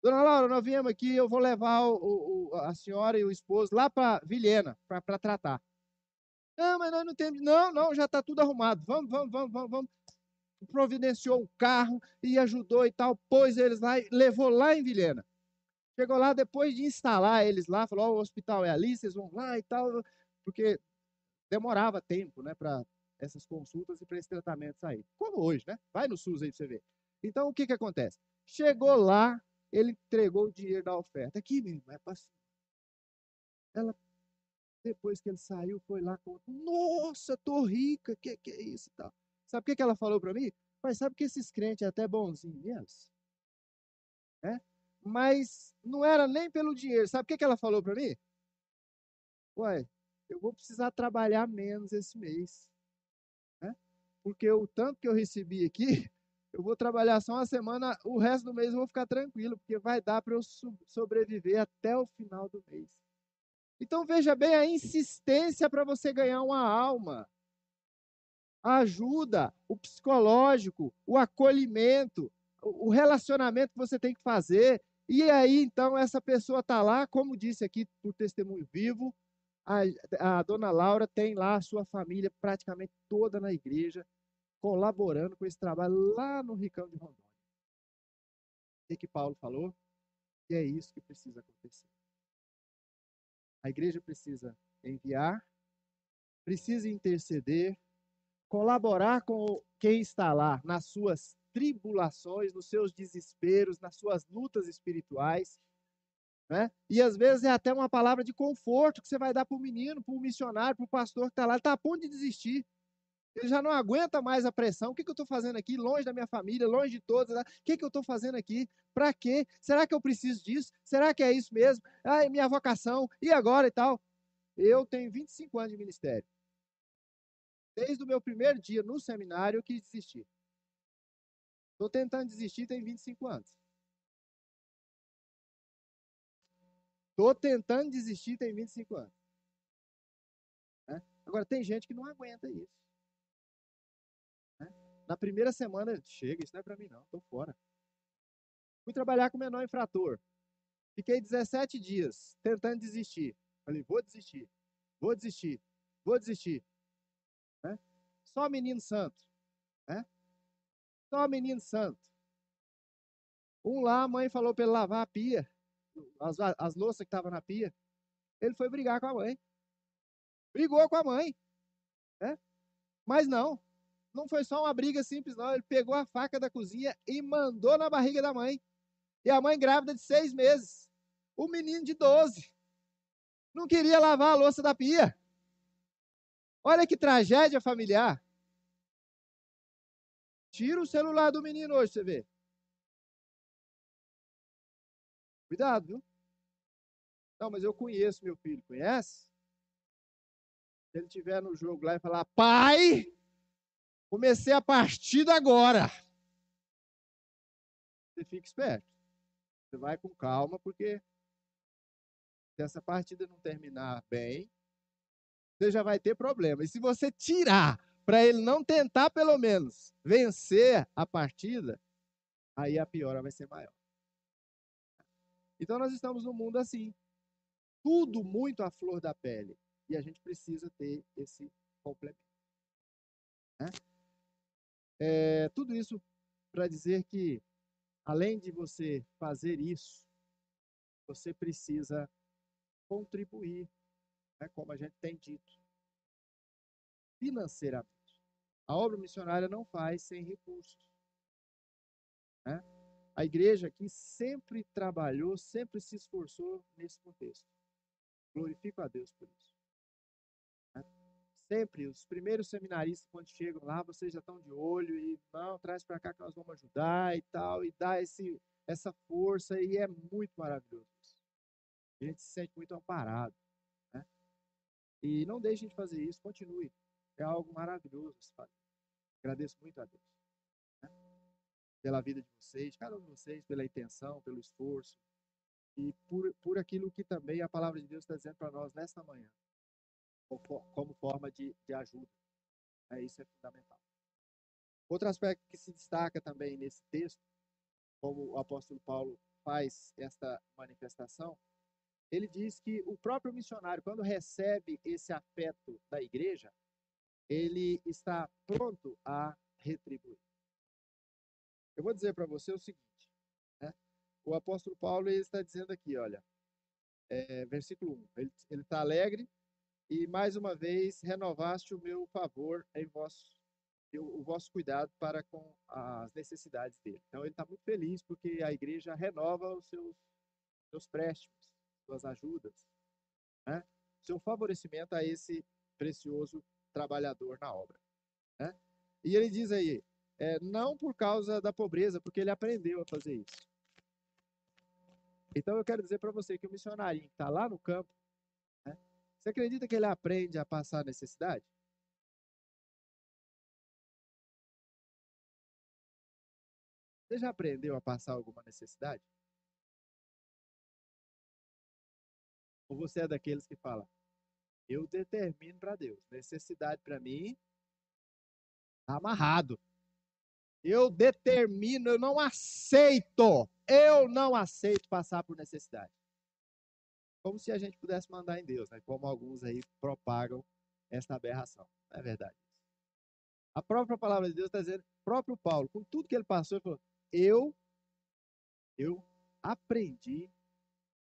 Dona Laura, nós viemos aqui, eu vou levar o, o, a senhora e o esposo lá para Vilhena, para tratar. Não, mas nós não temos. Não, não, já está tudo arrumado. Vamos, vamos, vamos, vamos, vamos. Providenciou um carro e ajudou e tal, pôs eles lá e levou lá em Vilhena. Chegou lá, depois de instalar eles lá, falou: oh, o hospital é ali, vocês vão lá e tal, porque demorava tempo, né, para essas consultas e para esse tratamento sair. Como hoje, né? Vai no SUS aí para você ver. Então, o que que acontece? Chegou lá, ele entregou o dinheiro da oferta. Aqui, meu irmão, é para Ela, depois que ele saiu, foi lá com. Nossa, tô rica, que que é isso e tal. Sabe o que, que ela falou para mim? Mas sabe que esses crentes é até bonzinhos mesmo? É? Mas não era nem pelo dinheiro. Sabe o que, que ela falou para mim? Ué, eu vou precisar trabalhar menos esse mês. Né? Porque o tanto que eu recebi aqui, eu vou trabalhar só uma semana, o resto do mês eu vou ficar tranquilo, porque vai dar para eu sobreviver até o final do mês. Então veja bem a insistência para você ganhar uma alma. A ajuda, o psicológico, o acolhimento, o relacionamento que você tem que fazer. E aí, então, essa pessoa está lá, como disse aqui por testemunho vivo, a, a dona Laura tem lá a sua família praticamente toda na igreja, colaborando com esse trabalho lá no Ricão de Rondônia. O que Paulo falou? E é isso que precisa acontecer. A igreja precisa enviar, precisa interceder, colaborar com quem está lá nas suas tribulações, nos seus desesperos, nas suas lutas espirituais. Né? E às vezes é até uma palavra de conforto que você vai dar para o menino, para o missionário, para o pastor que está lá, está a ponto de desistir. Ele já não aguenta mais a pressão. O que, que eu estou fazendo aqui? Longe da minha família, longe de todos. Né? O que, que eu estou fazendo aqui? Para quê? Será que eu preciso disso? Será que é isso mesmo? Ah, minha vocação. E agora e tal? Eu tenho 25 anos de ministério. Desde o meu primeiro dia no seminário, eu quis desistir. Estou tentando desistir tem 25 anos. Estou tentando desistir tem 25 anos. Né? Agora, tem gente que não aguenta isso. Na primeira semana, chega, isso não é para mim não, estou fora. Fui trabalhar com menor infrator. Fiquei 17 dias tentando desistir. Falei, vou desistir, vou desistir, vou desistir. Né? Só menino santo. Né? Só menino santo. Um lá, a mãe falou para ele lavar a pia, as, as louças que estavam na pia. Ele foi brigar com a mãe. Brigou com a mãe. Né? Mas não, não foi só uma briga simples, não. Ele pegou a faca da cozinha e mandou na barriga da mãe. E a mãe grávida de seis meses. O menino de doze. Não queria lavar a louça da pia. Olha que tragédia familiar. Tira o celular do menino hoje, você vê. Cuidado, viu? Não, mas eu conheço meu filho. Conhece? Se ele estiver no jogo lá e falar, pai, Comecei a partida agora. Você fica esperto. Você vai com calma, porque se essa partida não terminar bem, você já vai ter problema. E se você tirar para ele não tentar, pelo menos, vencer a partida, aí a piora vai ser maior. Então nós estamos num mundo assim, tudo muito à flor da pele, e a gente precisa ter esse complemento. Né? É, tudo isso para dizer que, além de você fazer isso, você precisa contribuir, né, como a gente tem dito, financeiramente. A obra missionária não faz sem recursos. Né? A igreja aqui sempre trabalhou, sempre se esforçou nesse contexto. Glorifico a Deus por isso. Né? Sempre, os primeiros seminaristas, quando chegam lá, vocês já estão de olho e não, traz para cá que nós vamos ajudar e tal, e dá esse, essa força, e é muito maravilhoso. A gente se sente muito amparado. E não deixem de fazer isso, continue. É algo maravilhoso se fazer. Agradeço muito a Deus. Né? Pela vida de vocês, cada um de vocês, pela intenção, pelo esforço. E por, por aquilo que também a palavra de Deus está dizendo para nós nesta manhã. Como forma de, de ajuda. É, isso é fundamental. Outro aspecto que se destaca também nesse texto, como o apóstolo Paulo faz esta manifestação, ele diz que o próprio missionário, quando recebe esse afeto da igreja, ele está pronto a retribuir. Eu vou dizer para você o seguinte, né? o apóstolo Paulo está dizendo aqui, olha, é, versículo 1, ele está alegre e mais uma vez renovaste o meu favor em vosso, o vosso cuidado para com as necessidades dele. Então ele está muito feliz porque a igreja renova os seus, seus préstimos, suas ajudas, né? seu favorecimento a esse precioso trabalhador na obra. Né? E ele diz aí, é, não por causa da pobreza, porque ele aprendeu a fazer isso. Então eu quero dizer para você que o missionário está lá no campo, né, você acredita que ele aprende a passar necessidade? Você já aprendeu a passar alguma necessidade? Ou você é daqueles que fala, eu determino para Deus. Necessidade para mim, tá amarrado. Eu determino, eu não aceito. Eu não aceito passar por necessidade. Como se a gente pudesse mandar em Deus, né? Como alguns aí propagam essa aberração. Não é verdade. A própria palavra de Deus está dizendo, próprio Paulo, com tudo que ele passou, ele falou: Eu, eu aprendi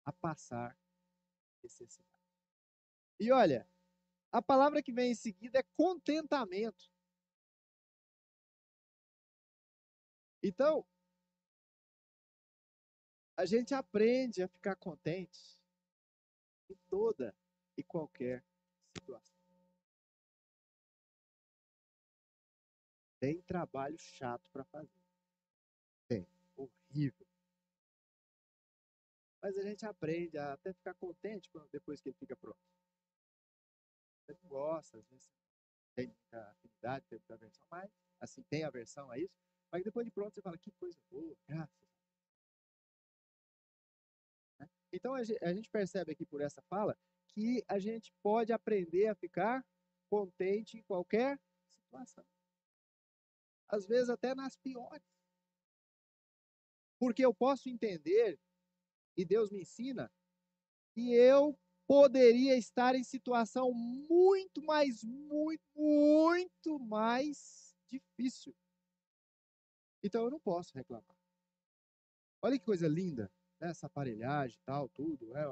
a passar necessidade. E olha, a palavra que vem em seguida é contentamento. Então, a gente aprende a ficar contente em toda e qualquer situação. Tem trabalho chato para fazer. Tem. Horrível. Mas a gente aprende a até ficar contente depois que ele fica pronto. Você não gosta, às vezes tem muita afinidade, tem muita aversão, mas assim, tem aversão a isso, mas depois de pronto você fala, que coisa boa, graças. Né? Então a gente percebe aqui por essa fala que a gente pode aprender a ficar contente em qualquer situação. Às vezes até nas piores. Porque eu posso entender, e Deus me ensina, que eu poderia estar em situação muito mais, muito, muito mais difícil. Então eu não posso reclamar. Olha que coisa linda, né? essa aparelhagem tal, tudo, né?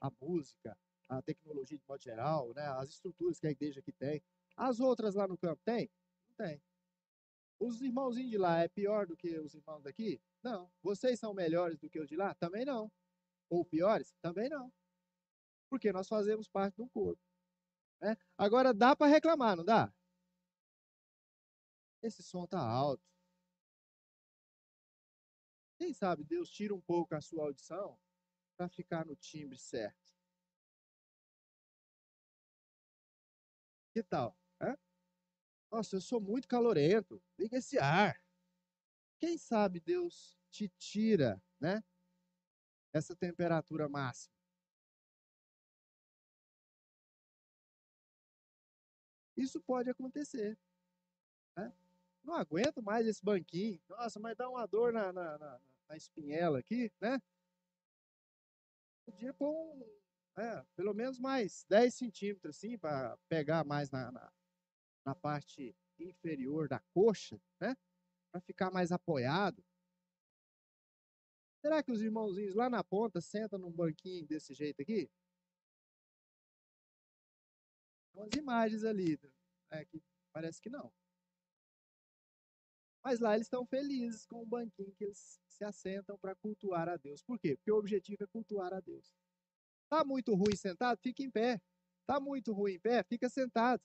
a música, a tecnologia de modo geral, né? as estruturas que a igreja aqui tem. As outras lá no campo tem? Não tem. Os irmãozinhos de lá é pior do que os irmãos daqui? Não. Vocês são melhores do que os de lá? Também não. Ou piores? Também não porque nós fazemos parte do corpo. Né? Agora, dá para reclamar, não dá? Esse som está alto. Quem sabe Deus tira um pouco a sua audição para ficar no timbre certo. Que tal? Hã? Nossa, eu sou muito calorento. Liga esse ar. Quem sabe Deus te tira, né? Essa temperatura máxima. Isso pode acontecer. Né? não aguento mais esse banquinho. Nossa, mas dá uma dor na, na, na, na espinhela aqui, né? Podia pôr um, é, pelo menos mais 10 centímetros, assim, para pegar mais na, na, na, parte inferior da coxa, né? Para ficar mais apoiado. Será que os irmãozinhos lá na ponta sentam num banquinho desse jeito aqui? Umas imagens ali, é, que parece que não. Mas lá eles estão felizes com o banquinho que eles se assentam para cultuar a Deus. Por quê? Porque o objetivo é cultuar a Deus. Tá muito ruim sentado? Fica em pé. Tá muito ruim em pé? Fica sentado.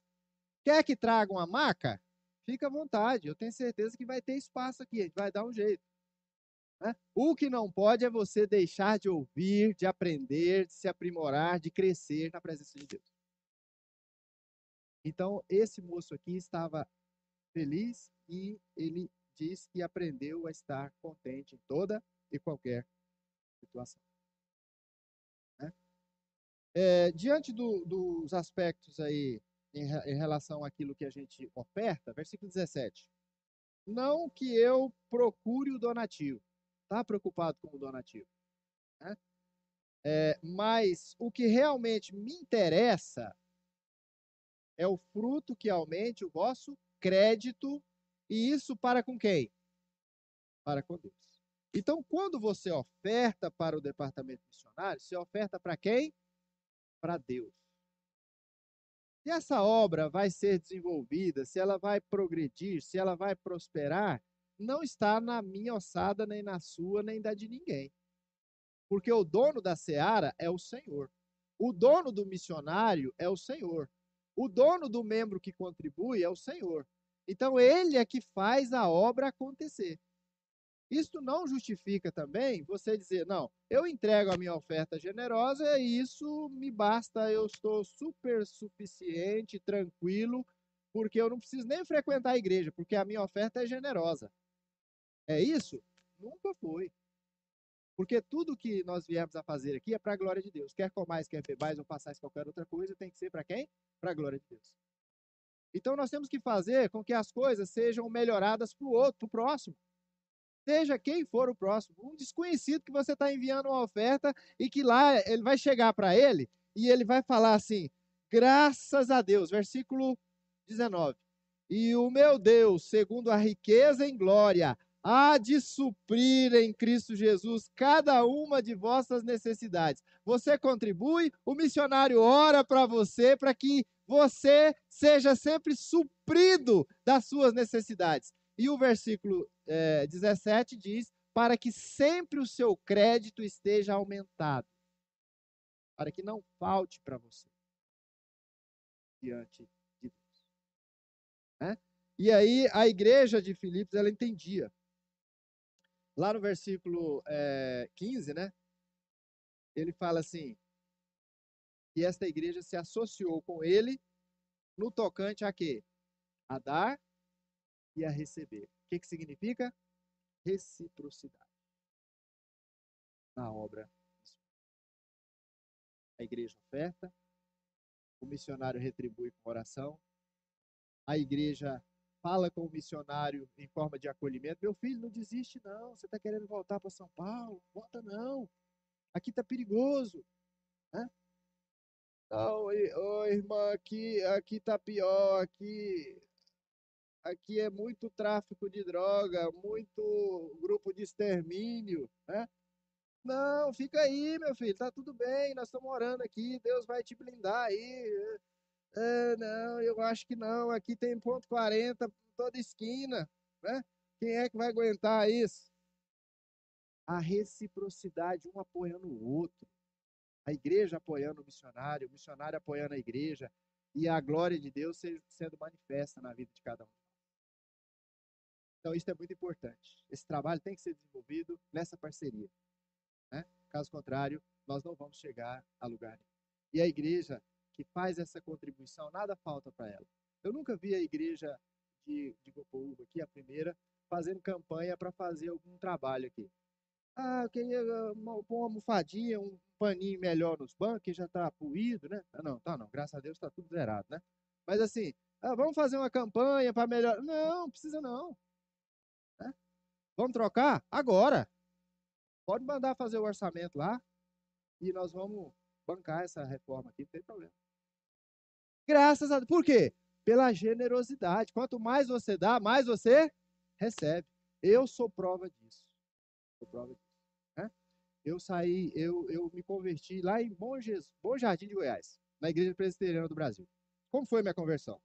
Quer que traga uma maca? Fica à vontade. Eu tenho certeza que vai ter espaço aqui. A gente vai dar um jeito. Né? O que não pode é você deixar de ouvir, de aprender, de se aprimorar, de crescer na presença de Deus. Então, esse moço aqui estava feliz e ele diz que aprendeu a estar contente em toda e qualquer situação. Né? É, diante do, dos aspectos aí em, em relação àquilo que a gente oferta, versículo 17. Não que eu procure o donativo. Está preocupado com o donativo. Né? É, mas o que realmente me interessa é o fruto que aumente o vosso crédito e isso para com quem? Para com Deus. Então, quando você oferta para o departamento missionário, você oferta para quem? Para Deus. Se essa obra vai ser desenvolvida, se ela vai progredir, se ela vai prosperar, não está na minha ossada, nem na sua, nem da de ninguém. Porque o dono da seara é o Senhor. O dono do missionário é o Senhor. O dono do membro que contribui é o Senhor. Então, ele é que faz a obra acontecer. Isto não justifica também você dizer, não, eu entrego a minha oferta generosa e isso me basta, eu estou super suficiente, tranquilo, porque eu não preciso nem frequentar a igreja, porque a minha oferta é generosa. É isso? Nunca foi. Porque tudo que nós viemos a fazer aqui é para a glória de Deus. Quer comais, quer bebais ou façais qualquer outra coisa, tem que ser para quem? Para a glória de Deus. Então nós temos que fazer com que as coisas sejam melhoradas para o outro, para o próximo. Seja quem for o próximo. Um desconhecido que você está enviando uma oferta e que lá ele vai chegar para ele e ele vai falar assim: graças a Deus, versículo 19. E o meu Deus, segundo a riqueza em glória, há de suprir em Cristo Jesus cada uma de vossas necessidades. Você contribui, o missionário ora para você para que você seja sempre suprido das suas necessidades. E o versículo é, 17 diz: para que sempre o seu crédito esteja aumentado, para que não falte para você diante de Deus. Né? E aí a igreja de Filipos ela entendia. Lá no versículo é, 15, né? Ele fala assim: e esta igreja se associou com ele no tocante a quê? A dar e a receber. O que, que significa? Reciprocidade na obra. A igreja oferta, o missionário retribui com oração, a igreja fala com o missionário em forma de acolhimento. Meu filho, não desiste, não. Você está querendo voltar para São Paulo? Volta, não. Aqui está perigoso. Né? Não, oh, irmã, aqui, aqui tá pior, aqui, aqui é muito tráfico de droga, muito grupo de extermínio, né? Não, fica aí, meu filho, tá tudo bem, nós estamos morando aqui, Deus vai te blindar aí. É, não, eu acho que não, aqui tem ponto 40 toda esquina, né? Quem é que vai aguentar isso? A reciprocidade, um apoiando o outro a igreja apoiando o missionário, o missionário apoiando a igreja, e a glória de Deus sendo manifesta na vida de cada um. Então, isso é muito importante. Esse trabalho tem que ser desenvolvido nessa parceria. Né? Caso contrário, nós não vamos chegar a lugar nenhum. E a igreja que faz essa contribuição, nada falta para ela. Eu nunca vi a igreja de, de aqui, a primeira, fazendo campanha para fazer algum trabalho aqui. Ah, eu queria ah, uma, uma almofadinha, um paninho melhor nos bancos, que já está puído, né? Ah, não, tá não. Graças a Deus está tudo zerado, né? Mas assim, Ah, vamos fazer uma campanha para melhorar. Não, precisa não. Né? Vamos trocar? Agora. Pode mandar fazer o orçamento lá e nós vamos bancar essa reforma aqui, não tem problema. Graças a Deus. Por quê? Pela generosidade. Quanto mais você dá, mais você recebe. Eu sou prova disso. Sou prova disso. Né? Eu saí, eu, eu me converti lá em Bom, Jesus, Bom Jardim de Goiás, na Igreja Presbiteriana do Brasil. Como foi minha conversão?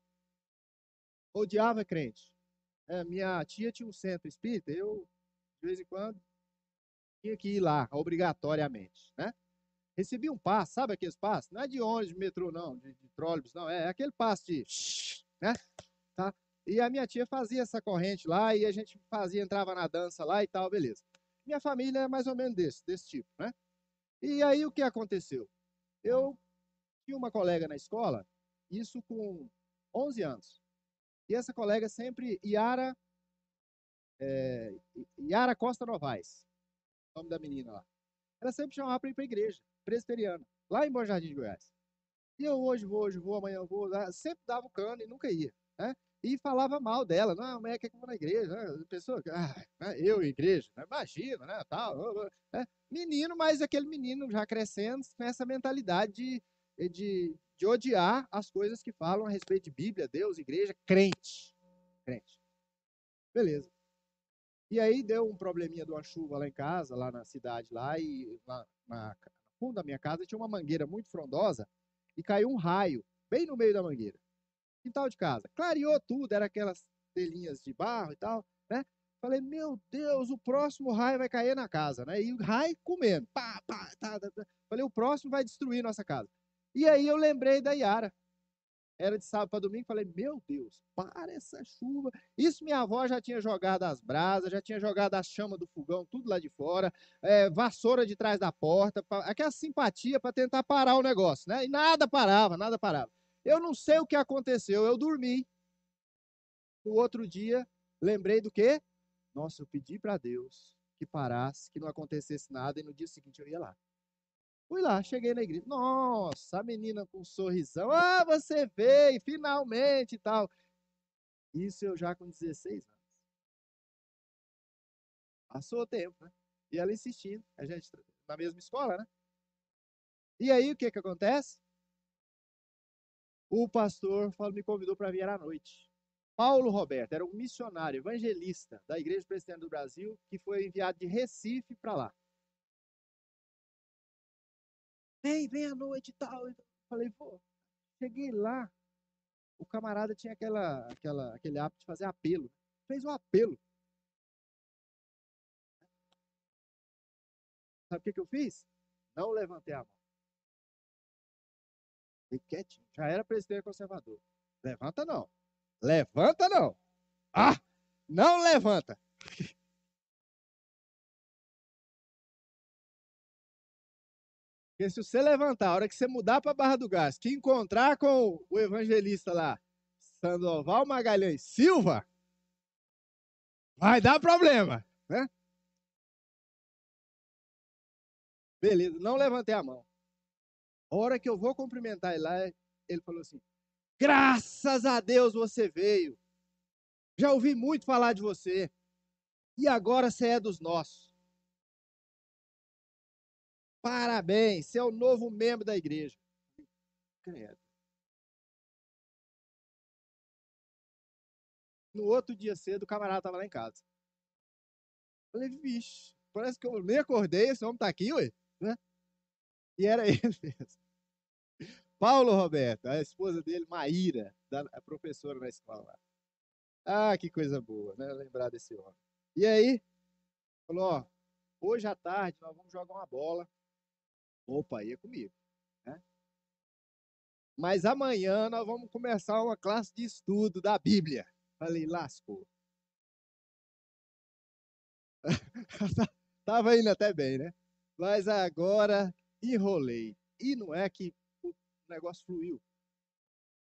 Odiava crente. É, minha tia tinha um centro espírita, eu, de vez em quando, tinha que ir lá, obrigatoriamente, né? Recebi um passe, sabe aqueles passes? Não é de ônibus, de metrô, não, de, de trólebus, não, é, é aquele passe de, né? Tá? E a minha tia fazia essa corrente lá e a gente fazia, entrava na dança lá e tal, beleza. Minha família é mais ou menos desse, desse tipo, né? E aí o que aconteceu? Eu tinha uma colega na escola, isso com 11 anos. E essa colega sempre, Yara, é, Yara Costa Novaes, nome da menina lá. Ela sempre chamava para ir para a igreja, presbiteriana, lá em Bom Jardim de Goiás. E eu hoje vou, hoje vou, amanhã vou, sempre dava o cano e nunca ia. Né? E falava mal dela, não, mas é que eu vou na igreja, né? pessoa, ah, eu igreja, né? imagina, né, tal, né? menino, mas aquele menino já crescendo com essa mentalidade de, de, de odiar as coisas que falam a respeito de Bíblia, Deus, igreja, crente, crente. Beleza. E aí deu um probleminha de uma chuva lá em casa, lá na cidade, lá, e na, no fundo da minha casa tinha uma mangueira muito frondosa e caiu um raio bem no meio da mangueira. Quintal de casa. Clareou tudo, era aquelas telinhas de barro e tal, né? Falei, meu Deus, o próximo raio vai cair na casa, né? E o raio comendo. Pá, pá, tá, tá, tá. Falei, o próximo vai destruir nossa casa. E aí eu lembrei da Yara era de sábado para domingo, falei, meu Deus, para essa chuva. Isso minha avó já tinha jogado as brasas, já tinha jogado a chama do fogão, tudo lá de fora, é, vassoura de trás da porta, pra, aquela simpatia para tentar parar o negócio, né? E nada parava, nada parava. Eu não sei o que aconteceu, eu dormi. No outro dia, lembrei do quê? Nossa, eu pedi para Deus que parasse, que não acontecesse nada, e no dia seguinte eu ia lá. Fui lá, cheguei na igreja. Nossa, a menina com um sorrisão. Ah, você veio, finalmente e tal. Isso eu já com 16 anos. Passou o tempo, né? E ela insistindo. A gente na mesma escola, né? E aí o que que acontece? O pastor me convidou para vir à noite. Paulo Roberto era um missionário evangelista da Igreja Presbiteriana do Brasil que foi enviado de Recife para lá vem, vem à noite e tal. Eu falei, pô, cheguei lá, o camarada tinha aquela, aquela, aquele hábito de fazer apelo. Fez um apelo. Sabe o que, que eu fiz? Não levantei a mão. Fiquei quietinho. Já era presidente conservador. Levanta não. Levanta não. Ah! Não levanta. Porque se você levantar, a hora que você mudar para Barra do Gás, que encontrar com o evangelista lá, Sandoval Magalhães Silva, vai dar problema, né? Beleza, não levantei a mão. A hora que eu vou cumprimentar ele lá, ele falou assim: Graças a Deus você veio. Já ouvi muito falar de você. E agora você é dos nossos. Parabéns, você é o novo membro da igreja. Credo. No outro dia cedo, o camarada estava lá em casa. Falei, vixe, parece que eu nem acordei, esse homem está aqui, ué. Né? E era ele mesmo. Paulo Roberto, a esposa dele, Maíra, a professora na escola. Ah, que coisa boa, né? Lembrar desse homem. E aí, falou, ó, hoje à tarde nós vamos jogar uma bola Opa, ia comigo. Né? Mas amanhã nós vamos começar uma classe de estudo da Bíblia. Falei, lascou. Tava indo até bem, né? Mas agora enrolei. E não é que o negócio fluiu.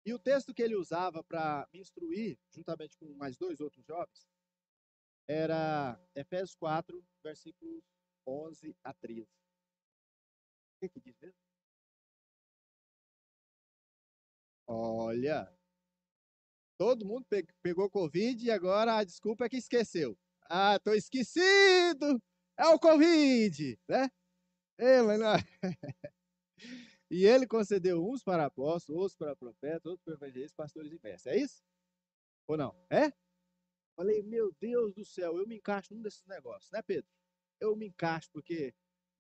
E o texto que ele usava para me instruir, juntamente com mais dois outros jovens, era Efésios 4, versículos 11 a 13 que, que diz mesmo? Olha, Todo mundo pegou Covid e agora a desculpa é que esqueceu. Ah, tô esquecido! É o Covid, né? Ele, não. e ele concedeu uns para apóstolos, outros para profetas, outros para evangelistas, pastores e mestres. É isso? Ou não? É? Falei, meu Deus do céu, eu me encaixo num desses negócios, né, Pedro? Eu me encaixo porque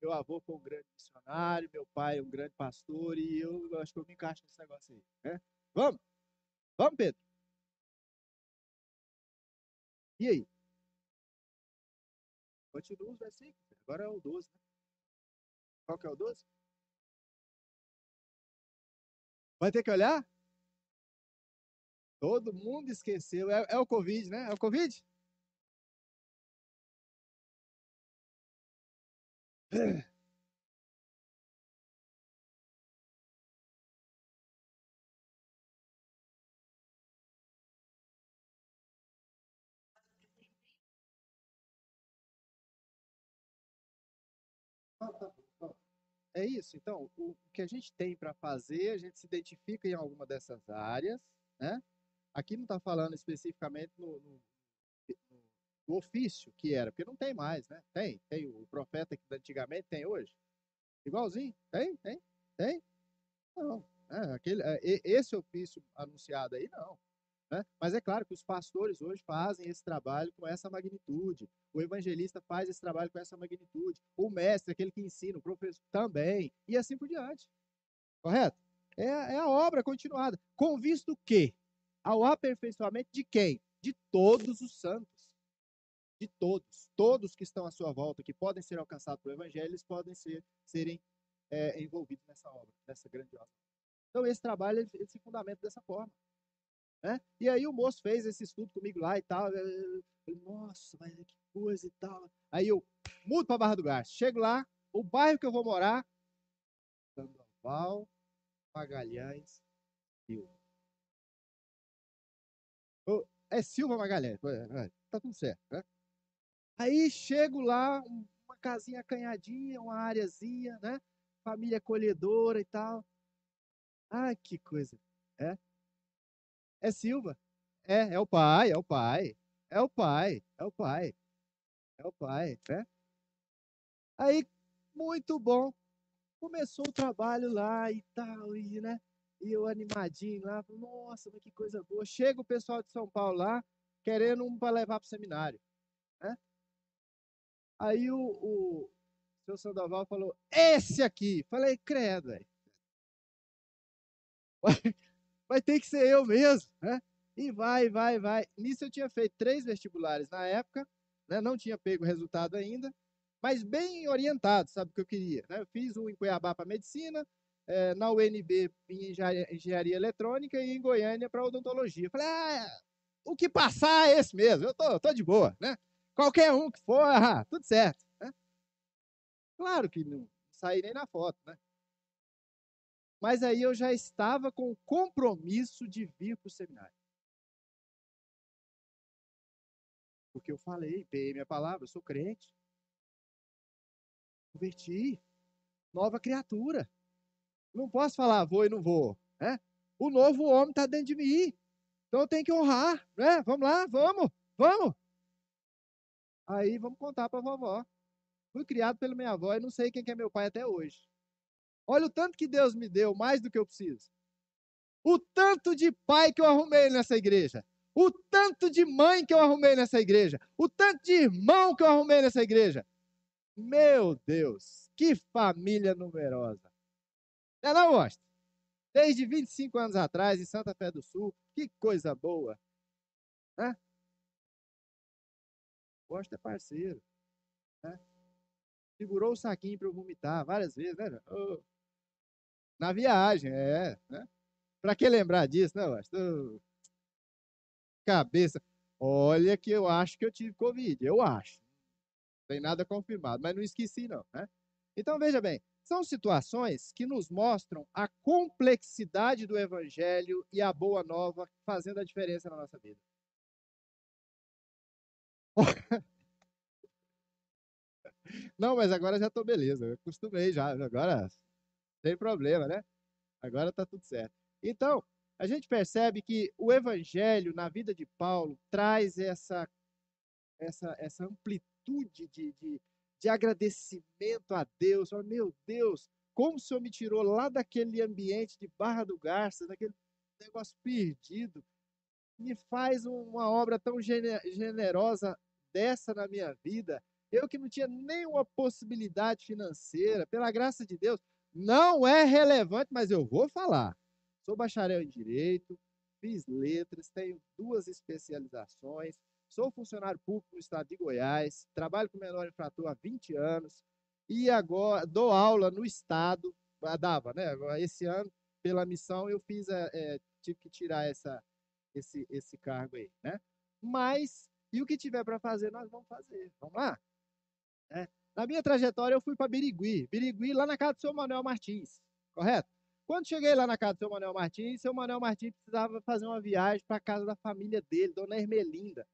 meu avô foi um grande missionário, meu pai é um grande pastor e eu, acho que eu me encaixo nesse negócio aí, né? Vamos? Vamos, Pedro? E aí? Continua os versículos. Agora é o 12, né? Qual que é o 12? Vai ter que olhar? Todo mundo esqueceu. É, é o Covid, né? É o Covid? É isso. Então, o que a gente tem para fazer, a gente se identifica em alguma dessas áreas, né? Aqui não está falando especificamente no, no, no, ofício que era, porque não tem mais, né? Tem, tem o profeta que antigamente tem hoje. Igualzinho, tem, tem, tem. Não, é, aquele, é, esse ofício anunciado aí, não. Né? Mas é claro que os pastores hoje fazem esse trabalho com essa magnitude. O evangelista faz esse trabalho com essa magnitude. O mestre, aquele que ensina, o professor também. E assim por diante. Correto? É, é a obra continuada. Com visto que ao aperfeiçoamento de quem? De todos os santos. De todos. Todos que estão à sua volta, que podem ser alcançados pelo evangelho, eles podem ser, serem é, envolvidos nessa obra, nessa grande obra. Então, esse trabalho ele, ele se fundamenta dessa forma. Né? E aí o moço fez esse estudo comigo lá e tal. Eu, eu, Nossa, mas que coisa e tal. Aí eu mudo para Barra do Garça. Chego lá, o bairro que eu vou morar, Sandoval, Magalhães, Rio. É Silva Magalhães, tá tudo certo, né? Aí chego lá, uma casinha acanhadinha, uma areazinha, né? Família acolhedora e tal. Ai, que coisa. É? É Silva. É, é o pai, é o pai. É o pai, é o pai. É o pai, né? Aí, muito bom. Começou o trabalho lá e tal, e, né? E eu animadinho lá, nossa, mas que coisa boa. Chega o pessoal de São Paulo lá, querendo um para levar para o seminário. Né? Aí o, o seu Sandoval falou, esse aqui. Falei, credo, velho vai ter que ser eu mesmo, né? E vai, vai, vai. Nisso eu tinha feito três vestibulares na época, né? não tinha pego o resultado ainda, mas bem orientado, sabe o que eu queria. Né? Eu fiz um em Cuiabá para medicina, é, na UNB em engenharia eletrônica e em Goiânia para odontologia. Falei, ah, o que passar é esse mesmo, eu tô, tô de boa, né? Qualquer um que for, ah, tudo certo. Né? Claro que não saí nem na foto, né? Mas aí eu já estava com o compromisso de vir para o seminário. Porque eu falei, peguei minha palavra, eu sou crente. Converti. Nova criatura. Não posso falar vou e não vou. Né? O novo homem está dentro de mim. Então eu tenho que honrar. Né? Vamos lá, vamos, vamos. Aí vamos contar para a vovó. Fui criado pela minha avó e não sei quem é meu pai até hoje. Olha o tanto que Deus me deu, mais do que eu preciso. O tanto de pai que eu arrumei nessa igreja. O tanto de mãe que eu arrumei nessa igreja. O tanto de irmão que eu arrumei nessa igreja. Meu Deus, que família numerosa. É não, gosta? Desde 25 anos atrás, em Santa Fé do Sul, que coisa boa. Né? Gosta é parceiro. Né? Segurou o saquinho para eu vomitar várias vezes, né? Oh. Na viagem, é. Né? Para que lembrar disso, né, Lógico? Cabeça. Olha que eu acho que eu tive Covid. Eu acho. Não tem nada confirmado, mas não esqueci, não. Né? Então, veja bem. São situações que nos mostram a complexidade do evangelho e a boa nova fazendo a diferença na nossa vida. Não, mas agora já estou beleza. Eu acostumei já. Agora sem problema, né? Agora está tudo certo. Então, a gente percebe que o evangelho na vida de Paulo traz essa, essa, essa amplitude de, de, de agradecimento a Deus. Fala, Meu Deus, como o Senhor me tirou lá daquele ambiente de Barra do Garça, daquele negócio perdido, me faz uma obra tão generosa dessa na minha vida. Eu que não tinha nenhuma possibilidade financeira, pela graça de Deus, não é relevante, mas eu vou falar. Sou bacharel em Direito, fiz letras, tenho duas especializações, sou funcionário público no estado de Goiás, trabalho com menor infrator há 20 anos e agora dou aula no estado, dava, né? Esse ano, pela missão, eu fiz, é, tive que tirar essa, esse, esse cargo aí, né? Mas, e o que tiver para fazer, nós vamos fazer. Vamos lá? É. Na minha trajetória, eu fui para Birigui. Birigui, lá na casa do seu Manuel Martins, correto? Quando cheguei lá na casa do seu Manuel Martins, seu Manuel Martins precisava fazer uma viagem para a casa da família dele, Dona Ermelinda.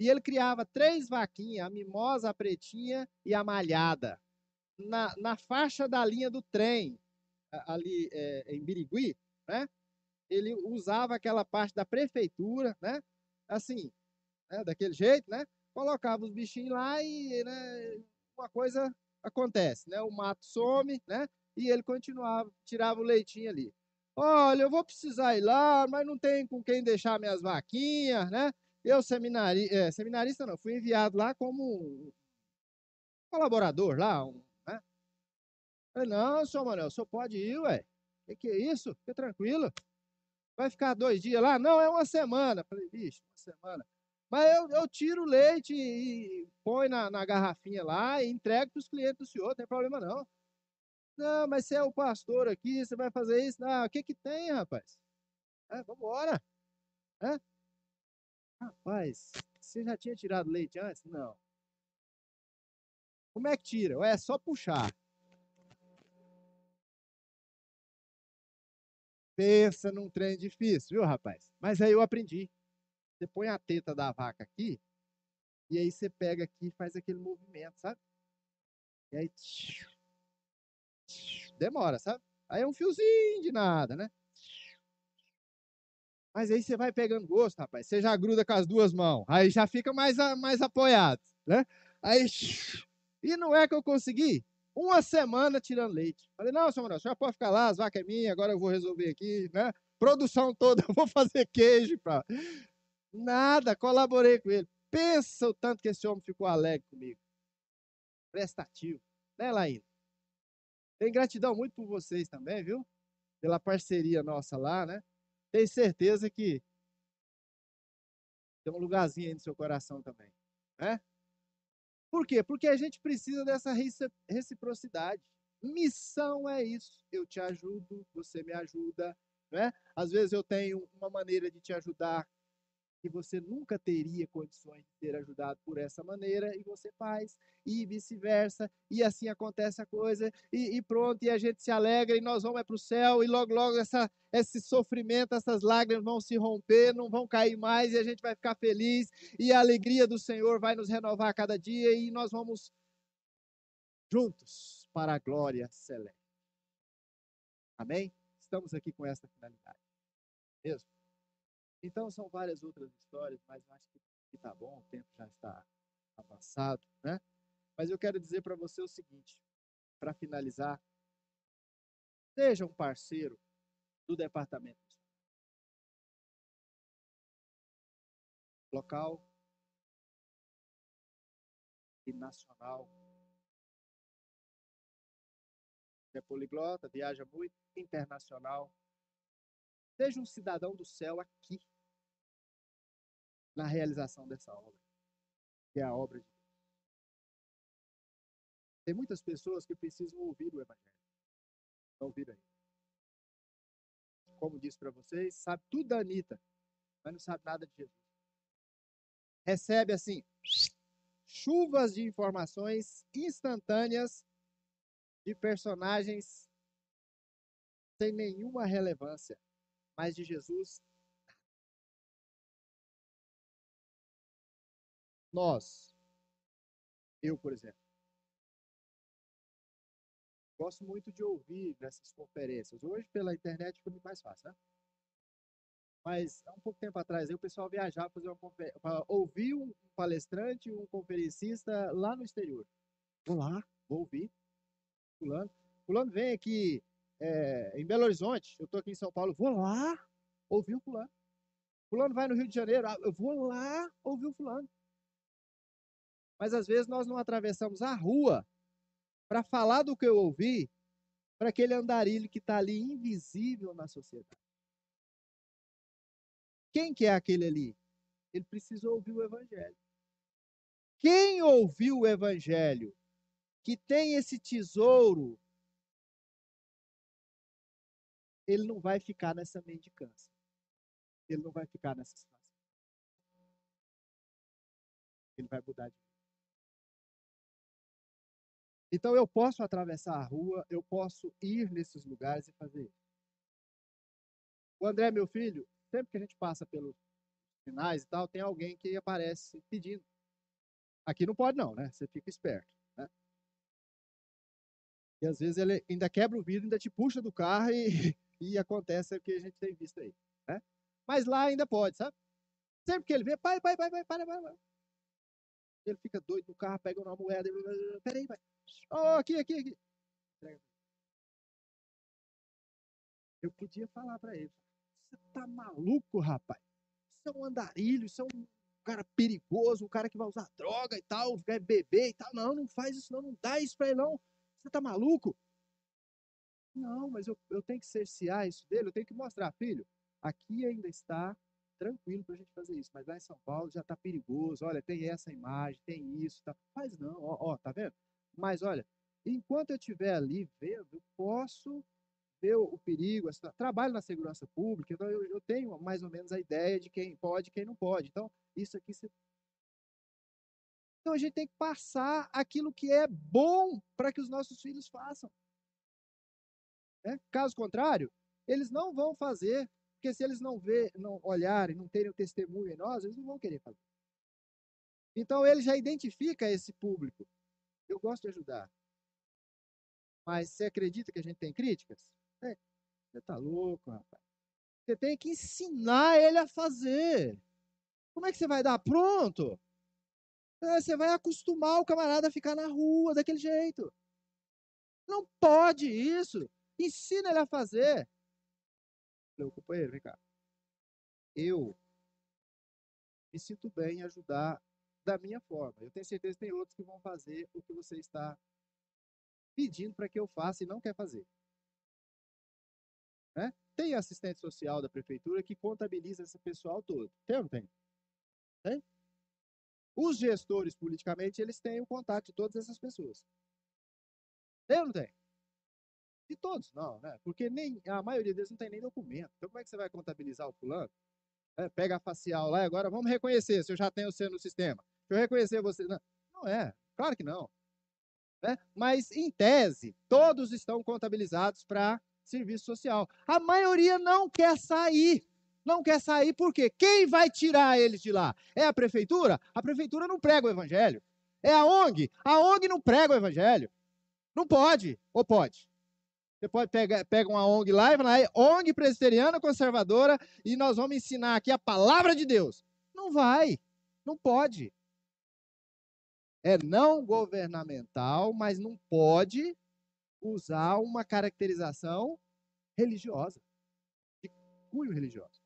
E ele criava três vaquinhas, a mimosa, a pretinha e a malhada. Na, na faixa da linha do trem, ali é, em Birigui, né? Ele usava aquela parte da prefeitura, né? Assim, né? daquele jeito, né? Colocava os bichinhos lá e né? uma coisa acontece, né? O mato some, né? E ele continuava, tirava o leitinho ali. Olha, eu vou precisar ir lá, mas não tem com quem deixar minhas vaquinhas, né? Eu, seminari, é, seminarista não, fui enviado lá como um colaborador lá, um, né? Falei, não, senhor Manuel, o senhor pode ir, ué. Que que é isso? Fica tranquilo. Vai ficar dois dias lá? Não, é uma semana. Falei, bicho, uma semana. Mas eu, eu tiro o leite e põe na, na garrafinha lá e entrego para os clientes do senhor, não tem problema não. Não, mas você é o pastor aqui, você vai fazer isso? Não, o que que tem, rapaz? É, vamos embora. É? Rapaz, você já tinha tirado leite antes? Não. Como é que tira? É só puxar. Pensa num trem difícil, viu, rapaz? Mas aí eu aprendi. Você põe a teta da vaca aqui, e aí você pega aqui e faz aquele movimento, sabe? E aí. Demora, sabe? Aí é um fiozinho de nada, né? Mas aí você vai pegando gosto, rapaz. Você já gruda com as duas mãos. Aí já fica mais, mais apoiado, né? Aí. E não é que eu consegui? Uma semana tirando leite. Falei, não, senhor Manuel, o senhor pode ficar lá, as vacas é minha, agora eu vou resolver aqui, né? Produção toda, eu vou fazer queijo. Pra... Nada, colaborei com ele. Pensa o tanto que esse homem ficou alegre comigo. Prestativo. Né, Laína? Tem gratidão muito por vocês também, viu? Pela parceria nossa lá, né? Tenho certeza que tem um lugarzinho aí no seu coração também, né? Por quê? Porque a gente precisa dessa reciprocidade. Missão é isso. Eu te ajudo, você me ajuda, né? Às vezes eu tenho uma maneira de te ajudar que você nunca teria condições de ser ajudado por essa maneira e você faz, e vice-versa, e assim acontece a coisa, e, e, pronto, e a gente se alegra e nós vamos é para o céu, e logo, logo essa, esse sofrimento, essas lágrimas vão se romper, não vão cair mais, e a gente vai ficar feliz, e a alegria do Senhor vai nos renovar a cada dia, e nós vamos juntos para a glória celeste. Amém? Estamos aqui com essa finalidade. Mesmo? Então, são várias outras histórias, mas eu acho que está bom, o tempo já está avançado, né? Mas eu quero dizer para você o seguinte, para finalizar, seja um parceiro do departamento local e nacional. É poliglota, viaja muito, internacional. Seja um cidadão do céu aqui, na realização dessa obra, que é a obra de Deus. Tem muitas pessoas que precisam ouvir o Evangelho. Não ouviram aí. Como disse para vocês, sabe tudo da Anitta, mas não sabe nada de Jesus. Recebe assim, chuvas de informações instantâneas de personagens sem nenhuma relevância mas de Jesus, nós, eu, por exemplo, gosto muito de ouvir nessas conferências. Hoje, pela internet, fica muito mais fácil, né? Mas há um pouco tempo atrás, o pessoal viajava para uma ouvir um palestrante, um conferencista lá no exterior. Vou lá, vou ouvir. Fulano. Fulano vem aqui é, em Belo Horizonte, eu estou aqui em São Paulo, vou lá ouvir o fulano. Fulano vai no Rio de Janeiro, ah, eu vou lá ouvir o fulano. Mas às vezes nós não atravessamos a rua para falar do que eu ouvi para aquele andarilho que está ali invisível na sociedade. Quem que é aquele ali? Ele precisa ouvir o evangelho. Quem ouviu o evangelho, que tem esse tesouro, ele não vai ficar nessa mendicância. Ele não vai ficar nessa situação. Ele vai mudar de vida. Então eu posso atravessar a rua, eu posso ir nesses lugares e fazer isso. O André, meu filho, sempre que a gente passa pelos finais e tal, tem alguém que aparece pedindo. Aqui não pode não, né? Você fica esperto. Né? E às vezes ele ainda quebra o vidro, ainda te puxa do carro e, e acontece o que a gente tem visto aí. Né? Mas lá ainda pode, sabe? Sempre que ele vê, pai, pai, pai, pai, para, para, para. Ele fica doido no carro, pega uma moeda, peraí, pai. Oh, aqui, aqui, aqui. Eu podia falar para ele, você tá maluco, rapaz? Você é um andarilho, você é um cara perigoso, um cara que vai usar droga e tal, vai beber e tal. Não, não faz isso não, não dá isso pra ele não. Você tá maluco? Não, mas eu, eu tenho que cercear isso dele, eu tenho que mostrar, filho, aqui ainda está tranquilo para a gente fazer isso, mas lá em São Paulo já está perigoso, olha, tem essa imagem, tem isso, tá. faz não, ó, ó, tá vendo? Mas olha, enquanto eu estiver ali vendo, eu posso ver o, perigo, trabalho na segurança pública, então eu, eu, tenho mais ou menos a ideia de quem pode e quem não pode. Então, isso aqui se... Então a gente tem que passar aquilo que é bom para que os nossos filhos façam. Né? Caso contrário, eles não vão fazer, porque se eles não ver, não olharem, não terem o testemunho em nós, eles não vão querer fazer. Então ele já identifica esse público. Eu gosto de ajudar. Mas você acredita que a gente tem críticas? É, você tá louco, rapaz. Você tem que ensinar ele a fazer. Como é que você vai dar? Pronto. É, você vai acostumar o camarada a ficar na rua daquele jeito. Não pode isso. Ensina ele a fazer. Meu companheiro, vem cá. Eu me sinto bem em ajudar da minha forma. Eu tenho certeza que tem outros que vão fazer o que você está pedindo para que eu faça e não quer fazer. Né? Tem assistente social da prefeitura que contabiliza esse pessoal todo. Tem ou não tem? Tem? Os gestores, politicamente, eles têm o contato de todas essas pessoas. Tem ou não tem? De todos, não, né? Porque nem, a maioria deles não tem nem documento. Então, como é que você vai contabilizar o fulano? É, pega a facial lá e agora vamos reconhecer se eu já tenho você no sistema. Deixa eu reconhecer você. Não, não é, claro que não. Né? Mas, em tese, todos estão contabilizados para serviço social. A maioria não quer sair. Não quer sair por quê? Quem vai tirar eles de lá? É a prefeitura? A prefeitura não prega o evangelho. É a ONG? A ONG não prega o evangelho. Não pode. Ou pode? Você pode pegar pega uma ONG lá e falar, ONG presbiteriana conservadora, e nós vamos ensinar aqui a palavra de Deus. Não vai. Não pode. É não governamental, mas não pode usar uma caracterização religiosa, de cunho religioso.